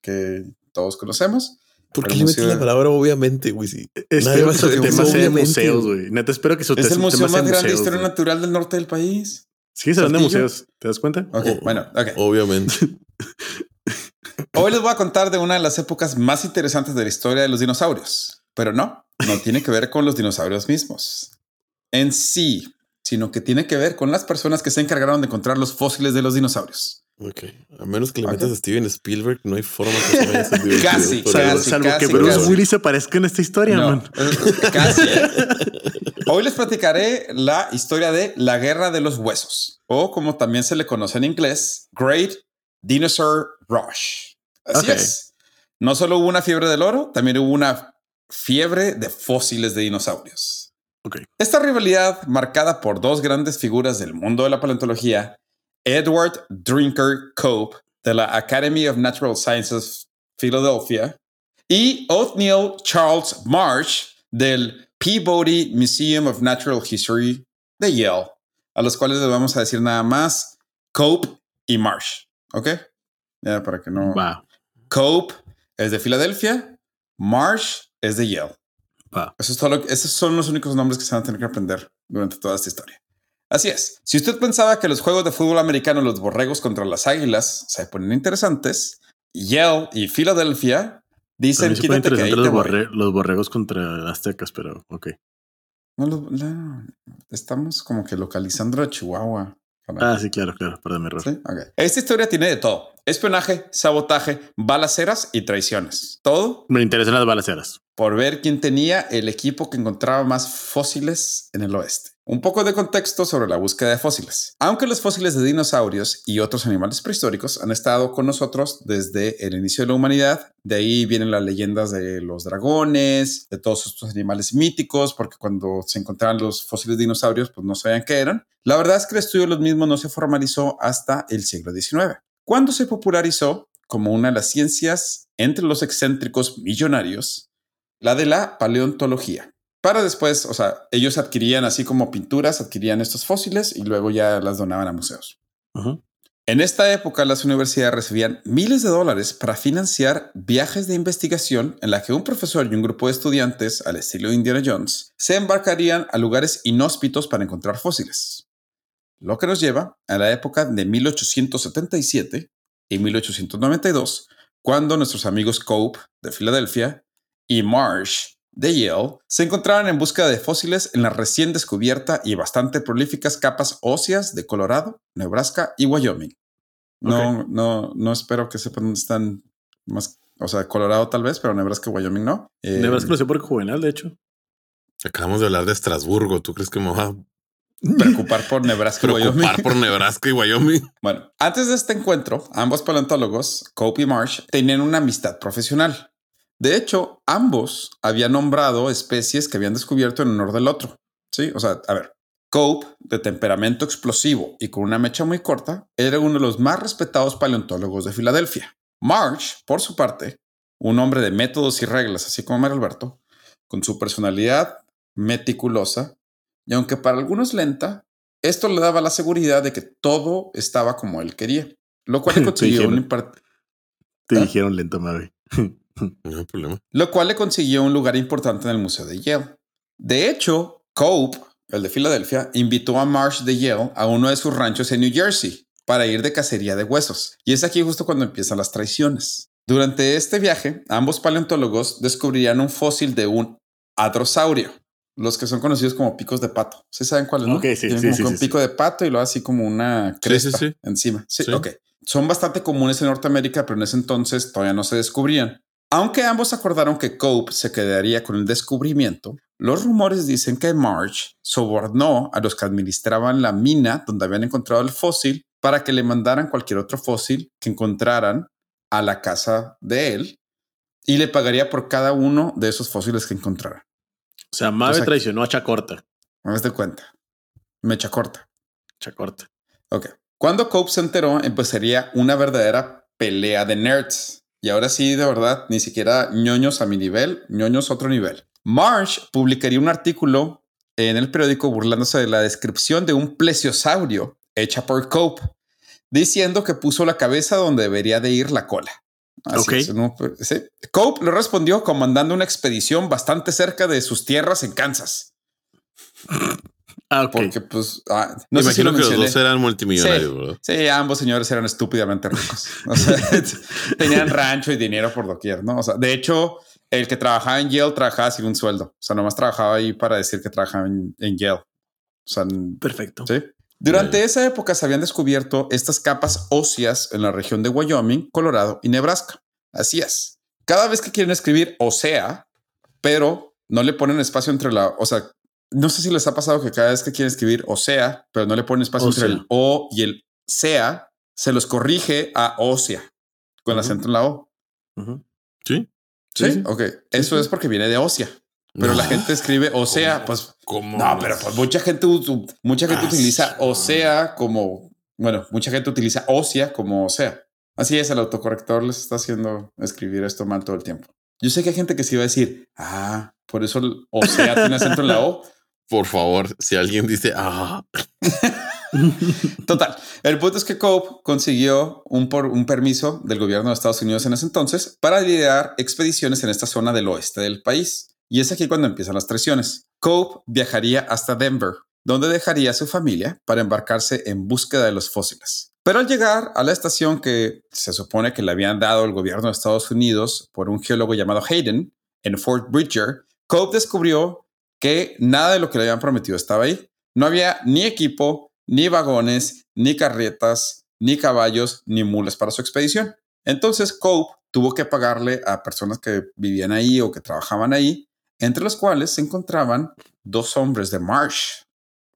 que todos conocemos. ¿Por qué le metes la palabra obviamente, güey? Sí. Nadie Espero va a que su tema sea de museos, güey. Neta, espero que su Es el tema museo sea más grande de museos, historia natural del norte del país. Sí, se van de museos. ¿Te das cuenta? Ok, Oh. bueno, ok. Obviamente. Hoy les voy a contar de una de las épocas más interesantes de la historia de los dinosaurios, pero no, no tiene que ver con los dinosaurios mismos en sí, sino que tiene que ver con las personas que se encargaron de encontrar los fósiles de los dinosaurios. Ok. A menos que le metas a Steven Spielberg, no hay forma que se vaya a ser divertido, Casi, Salvo, casi, que Bruce casi. Willis se parezca en esta historia, No, man. eh, casi. Hoy les platicaré la historia de la Guerra de los Huesos, o como también se le conoce en inglés, Great Dinosaur Rush. Así es. No solo hubo una fiebre del oro, también hubo una fiebre de fósiles de dinosaurios. Ok. Esta rivalidad, marcada por dos grandes figuras del mundo de la paleontología, Edward Drinker Cope de la Academy of Natural Sciences Philadelphia y Othniel Charles Marsh del Peabody Museum of Natural History de Yale, a los cuales les vamos a decir nada más Cope y Marsh. ¿Ok? Ya para que no. Va, Cope es de Filadelfia, Marsh es de Yale. Eso es todo lo que- esos son los únicos nombres que se van a tener que aprender durante toda esta historia. Así es. Si usted pensaba que los juegos de fútbol americano, los borregos contra las águilas, se ponen interesantes, Yale y Filadelfia dicen que los, voy". borre- los borregos contra aztecas, pero ok. No, estamos como que localizando a Chihuahua. Ah, sí, claro, claro. Perdón, mi error. Sí. Esta historia tiene de todo. Espionaje, sabotaje, balaceras y traiciones. Todo Me interesan las balaceras. por ver quién tenía el equipo que encontraba más fósiles en el oeste. Un poco de contexto sobre la búsqueda de fósiles. Aunque los fósiles de dinosaurios y otros animales prehistóricos han estado con nosotros desde el inicio de la humanidad, de ahí vienen las leyendas de los dragones, de todos estos animales míticos, porque cuando se encontraban los fósiles de dinosaurios, pues no sabían qué eran. La verdad es que el estudio de los mismos no se formalizó hasta el siglo XIX, cuando se popularizó como una de las ciencias entre los excéntricos millonarios la de la paleontología. Para después, o sea, ellos adquirían así como pinturas, adquirían estos fósiles y luego ya las donaban a museos. En esta época, las universidades recibían miles de dólares para financiar viajes de investigación en la que un profesor y un grupo de estudiantes, al estilo Indiana Jones, se embarcarían a lugares inhóspitos para encontrar fósiles. Lo que nos lleva a la época de 1877 y 1892, cuando nuestros amigos Cope de Filadelfia y Marsh de Yale se encontraban en busca de fósiles en la recién descubierta y bastante prolíficas capas óseas de Colorado, Nebraska y Wyoming. No, no, no espero que sepan dónde están más, o sea, Colorado tal vez, pero Nebraska y Wyoming no. Eh, que lo sé porque juvenal, de hecho. Acabamos de hablar de Estrasburgo. ¿Tú crees que me va a preocupar por Nebraska y Wyoming. preocupar por Nebraska y Wyoming? Bueno, antes de este encuentro, ambos paleontólogos, Cope y Marsh, tenían una amistad profesional. De hecho, ambos habían nombrado especies que habían descubierto en honor del otro. Sí, o sea, a ver, Cope, de temperamento explosivo y con una mecha muy corta, era uno de los más respetados paleontólogos de Filadelfia. Marsh, por su parte, un hombre de métodos y reglas, así como Mario Alberto, con su personalidad meticulosa y aunque para algunos lenta, Esto le daba la seguridad de que todo estaba como él quería, lo cual le consiguió un Te ¿Ah? dijeron lento, Mavi. No hay problema. Lo cual le consiguió un lugar importante en el Museo de Yale. De hecho, Cope, el de Filadelfia, invitó a Marsh de Yale a uno de sus ranchos en New Jersey para ir de cacería de huesos. Y es aquí justo cuando empiezan las traiciones. Durante este viaje, ambos paleontólogos descubrirían un fósil de un hadrosaurio, los que son conocidos como picos de pato. ¿Sí saben cuáles? No? sí, sí, sí, un pico de pato y luego así como una cresta encima. Sí, ok. Son bastante comunes en Norteamérica, pero en ese entonces todavía no se descubrían. Aunque ambos acordaron que Cope se quedaría con el descubrimiento, los rumores dicen que March sobornó a los que administraban la mina donde habían encontrado el fósil para que le mandaran cualquier otro fósil que encontraran a la casa de él y le pagaría por cada uno de esos fósiles que encontrara. O sea, Mave traicionó a Chacorta. No me cuenta. Mecha corta. Chacorta. Ok. Cuando Cope se enteró, empezaría una verdadera pelea de nerds. Y ahora sí, de verdad, ni siquiera ñoños a mi nivel, ñoños otro nivel. Marsh publicaría un artículo en el periódico burlándose de la descripción de un plesiosaurio hecha por Cope, diciendo que puso la cabeza donde debería de ir la cola. Así Cope le respondió comandando una expedición bastante cerca de sus tierras en Kansas. Ah, Porque, pues, ah, no sé si lo que los dos eran multimillonarios, sí, ambos señores eran estúpidamente ricos. tenían rancho y dinero por doquier, ¿no? O sea, de hecho, el que trabajaba en Yale trabajaba sin un sueldo. O sea, nomás trabajaba ahí para decir que trabajaba en, en Yale. O sea, perfecto. Sí. Durante esa época se habían descubierto estas capas óseas en la región de Wyoming, Colorado y Nebraska. Así es. Cada vez que quieren escribir o sea, pero no le ponen espacio entre la, o sea, no sé si les ha pasado que cada vez que quieren escribir o sea, pero no le ponen espacio entre el o y el sea, se los corrige a ósea con acento en la o. Sí. Sí. Ok. Eso es porque viene de ósea. Pero la gente escribe o sea, pues ¿Cómo? no, pero pues mucha gente mucha gente ah, utiliza o sea como bueno, mucha gente utiliza ósea como o sea. Así es, el autocorrector les está haciendo escribir esto mal todo el tiempo. Yo sé que hay gente que se iba a decir, ah, por eso el o sea tiene acento en la o. Por favor, si alguien dice, ah. Total. El punto es que Cope consiguió un, por, un permiso del gobierno de Estados Unidos en ese entonces para liderar expediciones en esta zona del oeste del país. Y es aquí cuando empiezan las traiciones. Cope viajaría hasta Denver, donde dejaría a su familia para embarcarse en búsqueda de los fósiles. Pero al llegar a la estación que se supone que le habían dado el gobierno de Estados Unidos por un geólogo llamado Hayden en Fort Bridger, Cope descubrió que nada de lo que le habían prometido estaba ahí. No había ni equipo, ni vagones, ni carretas, ni caballos, ni mulas para su expedición. Entonces Cope tuvo que pagarle a personas que vivían ahí o que trabajaban ahí entre los cuales se encontraban dos hombres de Marsh,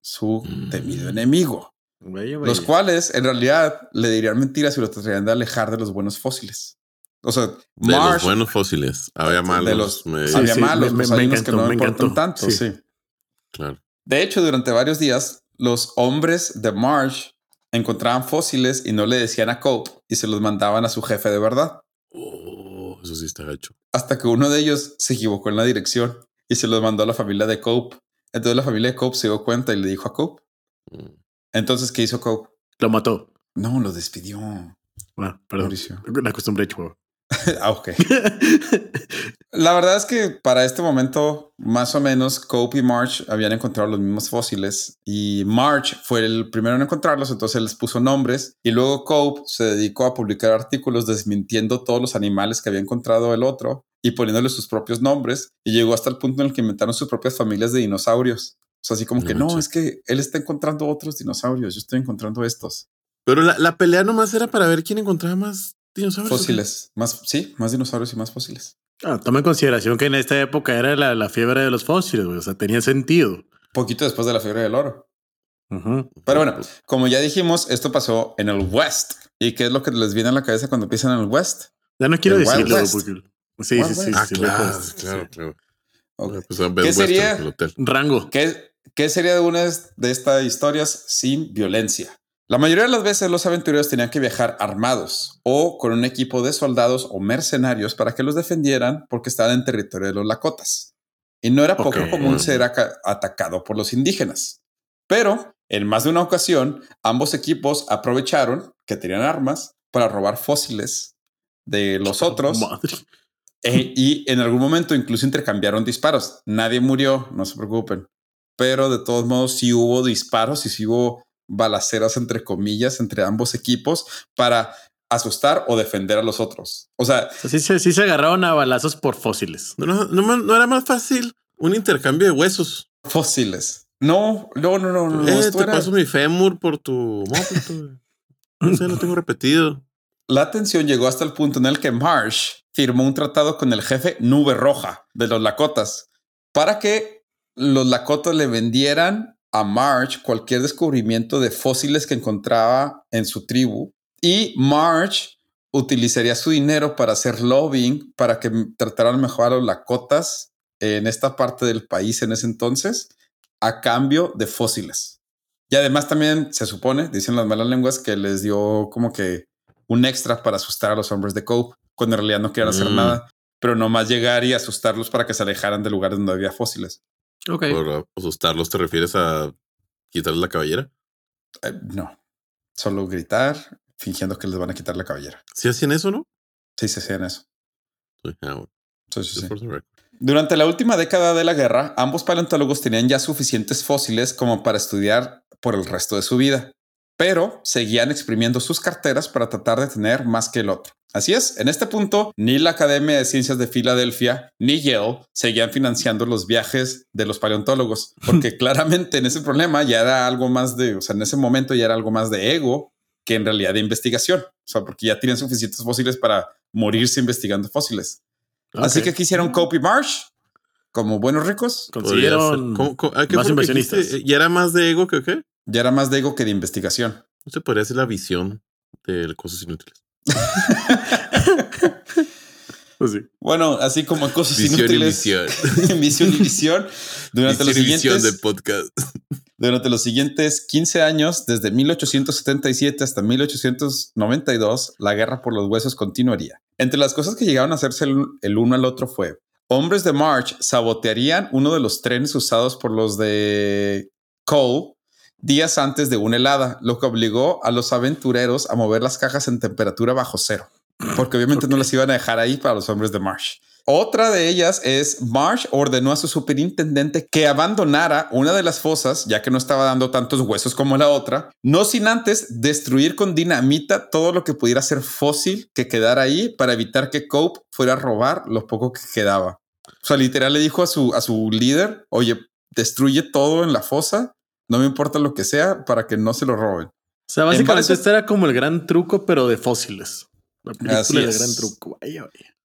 su temido mm. enemigo, los cuales en realidad le dirían mentiras y lo tratarían de alejar de los buenos fósiles. O sea, de los buenos fósiles. Había malos. De los, había malos, me, pues que no importan tanto, sí. Claro. De hecho, durante varios días, los hombres de Marsh encontraban fósiles y no le decían a Cope y se los mandaban a su jefe de verdad. Oh, eso sí está hecho. Hasta que uno de ellos se equivocó en la dirección y se los mandó a la familia de Cope. Entonces la familia de Cope se dio cuenta y le dijo a Cope. Mm. Entonces, ¿qué hizo Cope? Lo mató. No, lo despidió. Bueno, ah, perdón. Mauricio. La costumbre, chulo. ah, ok. la verdad es que para este momento, más o menos, Cope y March habían encontrado los mismos fósiles y March fue el primero en encontrarlos, entonces les puso nombres y luego Cope se dedicó a publicar artículos desmintiendo todos los animales que había encontrado el otro y poniéndole sus propios nombres y llegó hasta el punto en el que inventaron sus propias familias de dinosaurios. O sea, así como que no, es que él está encontrando otros dinosaurios, yo estoy encontrando estos. Pero la, la pelea nomás era para ver quién encontraba más dinosaurios. Fósiles. Más, sí, más dinosaurios y más fósiles. Ah, toma en consideración que en esta época era la, la fiebre de los fósiles, o sea, tenía sentido. Poquito después de la fiebre del oro. Pero bueno, como ya dijimos, esto pasó en el West. ¿Y qué es lo que les viene a la cabeza cuando piensan en el West? Ya no quiero decirlo. Porque... Sí, sí, sí, ah, claro, claro, claro. Pues, ¿Qué sería? Rango. ¿Qué, ¿Qué sería de una de estas historias sin violencia? La mayoría de las veces los aventureros tenían que viajar armados o con un equipo de soldados o mercenarios para que los defendieran porque estaban en territorio de los Lakotas. Y no era poco común ser atacado por los indígenas. Pero En más de una ocasión, ambos equipos aprovecharon que tenían armas para robar fósiles de los otros. Madre. Eh, y en algún momento incluso intercambiaron disparos. Nadie murió, no se preocupen. Pero de todos modos sí hubo disparos y sí hubo balaceras entre comillas entre ambos equipos para asustar o defender a los otros. O sea, sí, se- sí se agarraron a balazos por fósiles. No, no, no, ma- no era más fácil un intercambio de huesos. fósiles. No, no, no, no, no. eh, te era- paso mi fémur por tu. No sé, lo tengo repetido. La tensión llegó hasta el punto en el que Marsh firmó un tratado con el jefe Nube Roja de los Lakotas para que los Lakotas le vendieran a Marsh cualquier descubrimiento de fósiles que encontraba en su tribu y Marsh utilizaría su dinero para hacer lobbying para que trataran mejor a los Lakotas en esta parte del país en ese entonces a cambio de fósiles. Y además también se supone, dicen las malas lenguas, que les dio como que un extra para asustar a los hombres de Cope, cuando en realidad no querían hacer Mm. nada, pero nomás llegar y asustarlos para que se alejaran de lugares donde había fósiles. Ok. Por asustarlos, ¿te refieres a quitarles la cabellera? Eh, no, solo gritar, fingiendo que les van a quitar la cabellera. ¿Sí hacían eso, no? Sí, se hacían eso. Sí, ah, bueno, Sí, sí. Durante la última década de la guerra, ambos paleontólogos tenían ya suficientes fósiles como para estudiar por el resto de su vida, pero seguían exprimiendo sus carteras para tratar de tener más que el otro. Así es, en este punto, ni la Academia de Ciencias de Filadelfia ni Yale seguían financiando los viajes de los paleontólogos, porque claramente en ese problema ya era algo más de, o sea, en ese momento ya era algo más de ego que en realidad de investigación, o sea, porque ya tienen suficientes fósiles para morirse investigando fósiles. Así que quisieron Cope y Marsh como buenos ricos. Consiguieron. ¿Cómo- cómo- a qué más inversionistas. dijiste? ¿Ya era más de ego que qué? Ya era más de ego que de investigación. No se podría hacer la visión de cosas inútiles. Pues sí. Bueno, así como cosas Visión y inútiles. visión. visión y visión. Durante los, Visión y visión podcast. durante los siguientes 15 años, desde 1877 hasta 1892, la guerra por los huesos continuaría. Entre las cosas que llegaron a hacerse el, el uno al otro fue, hombres de March sabotearían uno de los trenes usados por los de Cole días antes de una helada, lo que obligó a los aventureros a mover las cajas en temperatura bajo cero, porque obviamente no las iban a dejar ahí para los hombres de Marsh. Otra de ellas es Marsh ordenó a su superintendente que abandonara una de las fosas, ya que no estaba dando tantos huesos como la otra, no sin antes destruir con dinamita todo lo que pudiera ser fósil que quedara ahí para evitar que Cope fuera a robar lo poco que quedaba. O sea, literal le dijo a su, a su líder, oye, destruye todo en la fosa, no me importa lo que sea, para que no se lo roben. O sea, básicamente este era como el gran truco, pero de fósiles. La película Así del es. gran truco.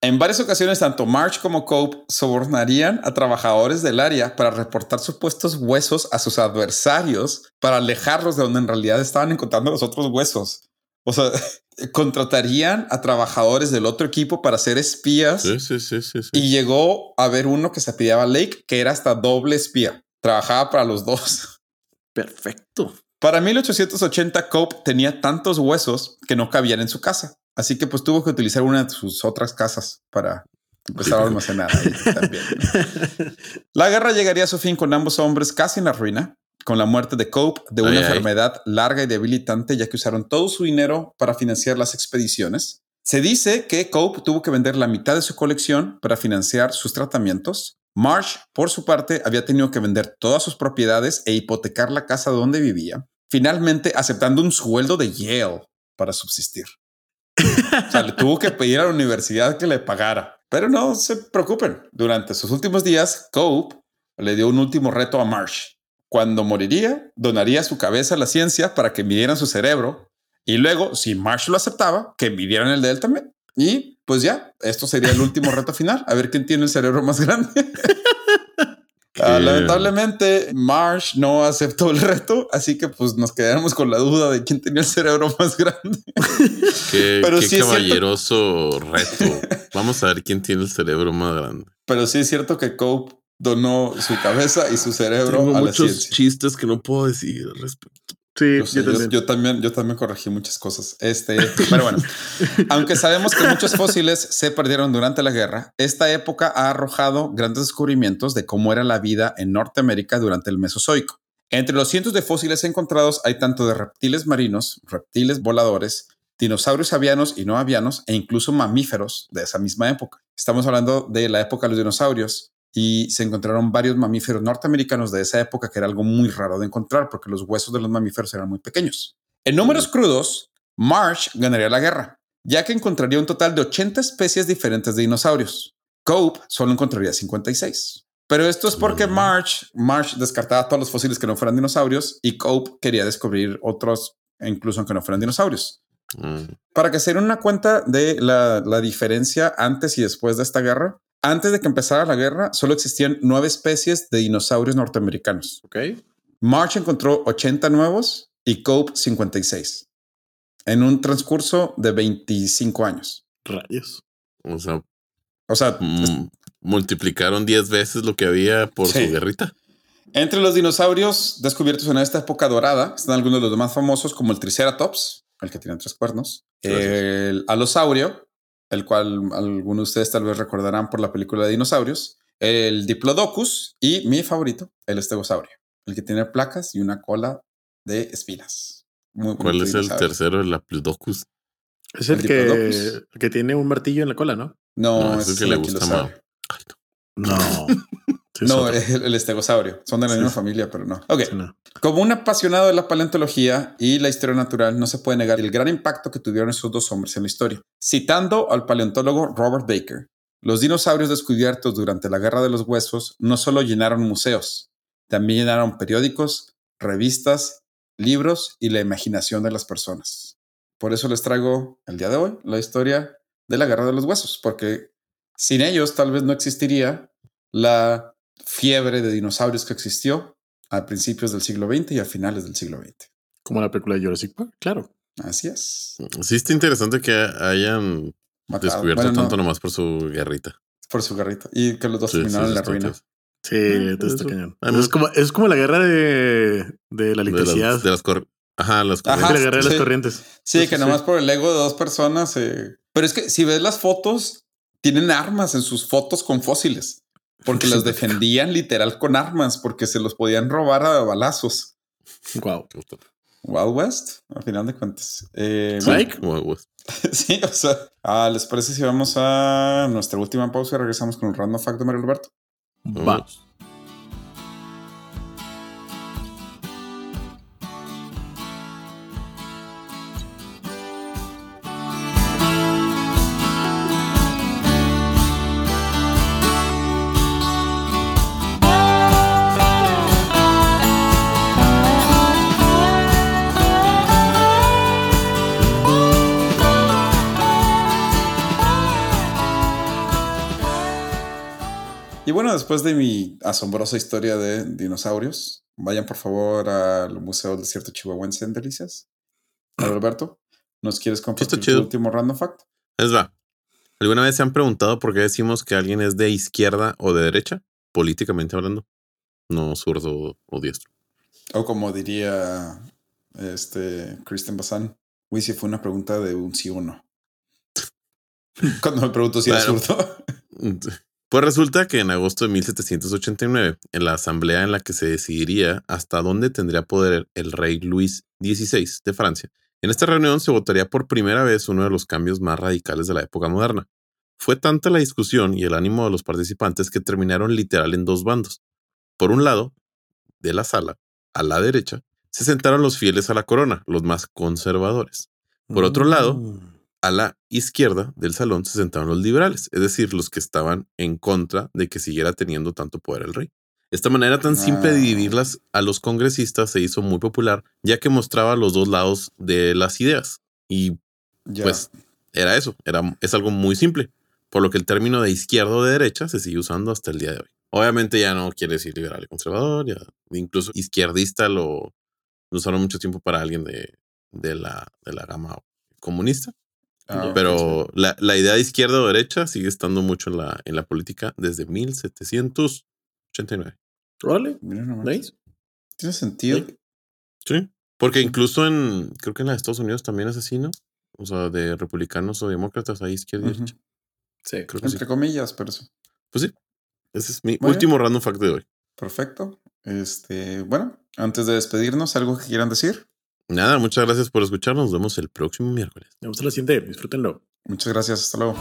En varias ocasiones, tanto March como Cope sobornarían a trabajadores del área para reportar supuestos huesos a sus adversarios para alejarlos de donde en realidad estaban encontrando los otros huesos. O sea, contratarían a trabajadores del otro equipo para ser espías Sí, sí, sí, sí. sí. y llegó a haber uno que se pidaba Lake, que era hasta doble espía. Trabajaba para los dos. Perfecto. Para 1880, Cope tenía tantos huesos que no cabían en su casa. Así que pues tuvo que utilizar una de sus otras casas para empezar a almacenar ahí también. ¿no? La guerra llegaría a su fin con ambos hombres casi en la ruina, con la muerte de Cope de una Ay, ay. enfermedad larga y debilitante, ya que usaron todo su dinero para financiar las expediciones. Se dice que Cope tuvo que vender la mitad de su colección para financiar sus tratamientos. Marsh, por su parte, había tenido que vender todas sus propiedades e hipotecar la casa donde vivía, finalmente aceptando un sueldo de Yale para subsistir. O sea, le tuvo que pedir a la universidad que le pagara. Pero no se preocupen. Durante sus últimos días, Cope le dio un último reto a Marsh. Cuando moriría, donaría su cabeza a la ciencia para que midieran su cerebro. Y luego, si Marsh lo aceptaba, que midieran el de él también. Y pues ya, esto sería el último reto final. A ver quién tiene el cerebro más grande. Ah, lamentablemente, Marsh no aceptó el reto, así que pues nos quedamos con la duda de quién tenía el cerebro más grande. Qué, Pero qué sí es cierto- caballeroso reto. Vamos a ver quién tiene el cerebro más grande. Pero sí es cierto que Cope donó su cabeza y su cerebro Tengo a la muchos ciencia. chistes que no puedo decir al respecto. Sí, Yo, sé, yo yo- también. yo también, yo también corregí muchas cosas. Este, pero bueno, aunque sabemos que muchos fósiles se perdieron durante la guerra, esta época ha arrojado grandes descubrimientos de cómo era la vida en Norteamérica durante el Mesozoico. Entre los cientos de fósiles encontrados hay tanto de reptiles marinos, reptiles voladores, dinosaurios avianos y no avianos e incluso mamíferos de esa misma época. Estamos hablando de la época de los dinosaurios y se encontraron varios mamíferos norteamericanos de esa época que era algo muy raro de encontrar porque los huesos de los mamíferos eran muy pequeños. En números crudos, Marsh ganaría la guerra, ya que encontraría un total de 80 especies diferentes de dinosaurios. Cope solo encontraría 56. Pero esto es porque Marsh, Marsh descartaba todos los fósiles que no fueran dinosaurios y Cope quería descubrir otros, incluso aunque no fueran dinosaurios. Mm. Para que se den una cuenta de la, la diferencia antes y después de esta guerra, antes de que empezara la guerra, solo existían nueve especies de dinosaurios norteamericanos. Ok. March encontró 80 nuevos y Cope 56 en un transcurso de 25 años. Rayos. O sea, O sea, mm, multiplicaron 10 veces lo que había por Sí. su guerrita. entre los dinosaurios descubiertos en esta época dorada están algunos de los más famosos como el Triceratops, el que tiene tres cuernos, Gracias. el Alosaurio, el cual algunos de ustedes tal vez recordarán por la película de dinosaurios, el Diplodocus y mi favorito, el Estegosaurio, el que tiene placas y una cola de espinas. Muy ¿Cuál es el tercero? El Aplodocus. Es el, El que, Diplodocus. el que tiene un martillo en la cola, ¿no? No, es que el le gusta. Ay, No. Sí, es No, el, el estegosaurio. Son de la Sí, misma familia, pero no. Ok. Sí, no. Como un apasionado de la paleontología y la historia natural, no se puede negar el gran impacto que tuvieron esos dos hombres en la historia. Citando al paleontólogo Robert Baker, los dinosaurios descubiertos durante la Guerra de los Huesos no solo llenaron museos, también llenaron periódicos, revistas, libros y la imaginación de las personas. Por eso les traigo el día de hoy la historia de la Guerra de los Huesos, porque sin ellos tal vez no existiría la fiebre de dinosaurios que existió a principios del siglo XX y a finales del siglo XX. Como la película de Jurassic Park, claro. Así es. Sí, está interesante que hayan Matado. descubierto Bueno, no, tanto nomás por su guerrita. por su garrita. Y que los dos Sí, terminaron sí, en la ruina. interesante. Sí, Ah, esto está cañón. Además- es, como, es como la guerra de, de la De las, electricidad. de las cor- Ajá, las Ajá. Corrientes. la guerra de las sí. corrientes. Sí, que nomás sí. por el ego de dos personas. eh, Pero es que si ves las fotos, tienen armas en sus fotos con fósiles. Porque los defendían literal con armas, porque se los podían robar a balazos. Wow. Wild West, al final de cuentas. Eh. Wow, wow. sí, o sea, ah, ¿les parece si vamos a nuestra última pausa y regresamos con un random fact de Mario Alberto? Va. Vamos. Bueno, después de mi asombrosa historia de dinosaurios, vayan por favor al Museo del Desierto Chihuahuense en Delicias. Alberto, ¿nos quieres compartir tu último random fact? Es va. ¿Alguna vez se han preguntado por qué decimos que alguien es de izquierda o de derecha? Políticamente hablando. No zurdo o diestro. O como diría este Christian Bazán, uy, si fue una pregunta de un sí o no. Cuando me pregunto si era Bueno. zurdo. Pues resulta que en agosto de 1789, en la asamblea en la que se decidiría hasta dónde tendría poder el rey Luis XVI de Francia, en esta reunión se votaría por primera vez uno de los cambios más radicales de la época moderna. Fue tanta la discusión y el ánimo de los participantes que terminaron literal en dos bandos. Por un lado, de la sala, a la derecha, se sentaron los fieles a la corona, los más conservadores. Por otro lado, Mm. A la izquierda del salón se sentaron los liberales, es decir, los que estaban en contra de que siguiera teniendo tanto poder el rey. Esta manera tan simple de Ah. dividirlas a los congresistas se hizo muy popular, ya que mostraba los dos lados de las ideas. Y Ya. pues era eso, era, es algo muy simple, por lo que el término de izquierda o de derecha se sigue usando hasta el día de hoy. Obviamente ya no quiere decir liberal y conservador, ya incluso izquierdista lo, lo usaron mucho tiempo para alguien de, de, la, de la gama comunista. Ah, Pero la, la idea de izquierda o derecha sigue estando mucho en la, en la política desde 1789. Órale. sí. Mira nomás. ¿Veis? Tiene sentido. Sí. Sí. Porque incluso en, creo que en los Estados Unidos también es así, ¿no? O sea, de republicanos o demócratas hay izquierda y derecha. Sí. Creo que sí. Entre comillas, pero sí. Pues sí. Ese es mi Muy último random fact de hoy. Perfecto. Este, bueno, Antes de despedirnos, ¿algo que quieran decir? Nada, muchas gracias por escucharnos. Nos vemos el próximo miércoles. Me gusta lo siguiente. Disfrútenlo. Muchas gracias. Hasta luego.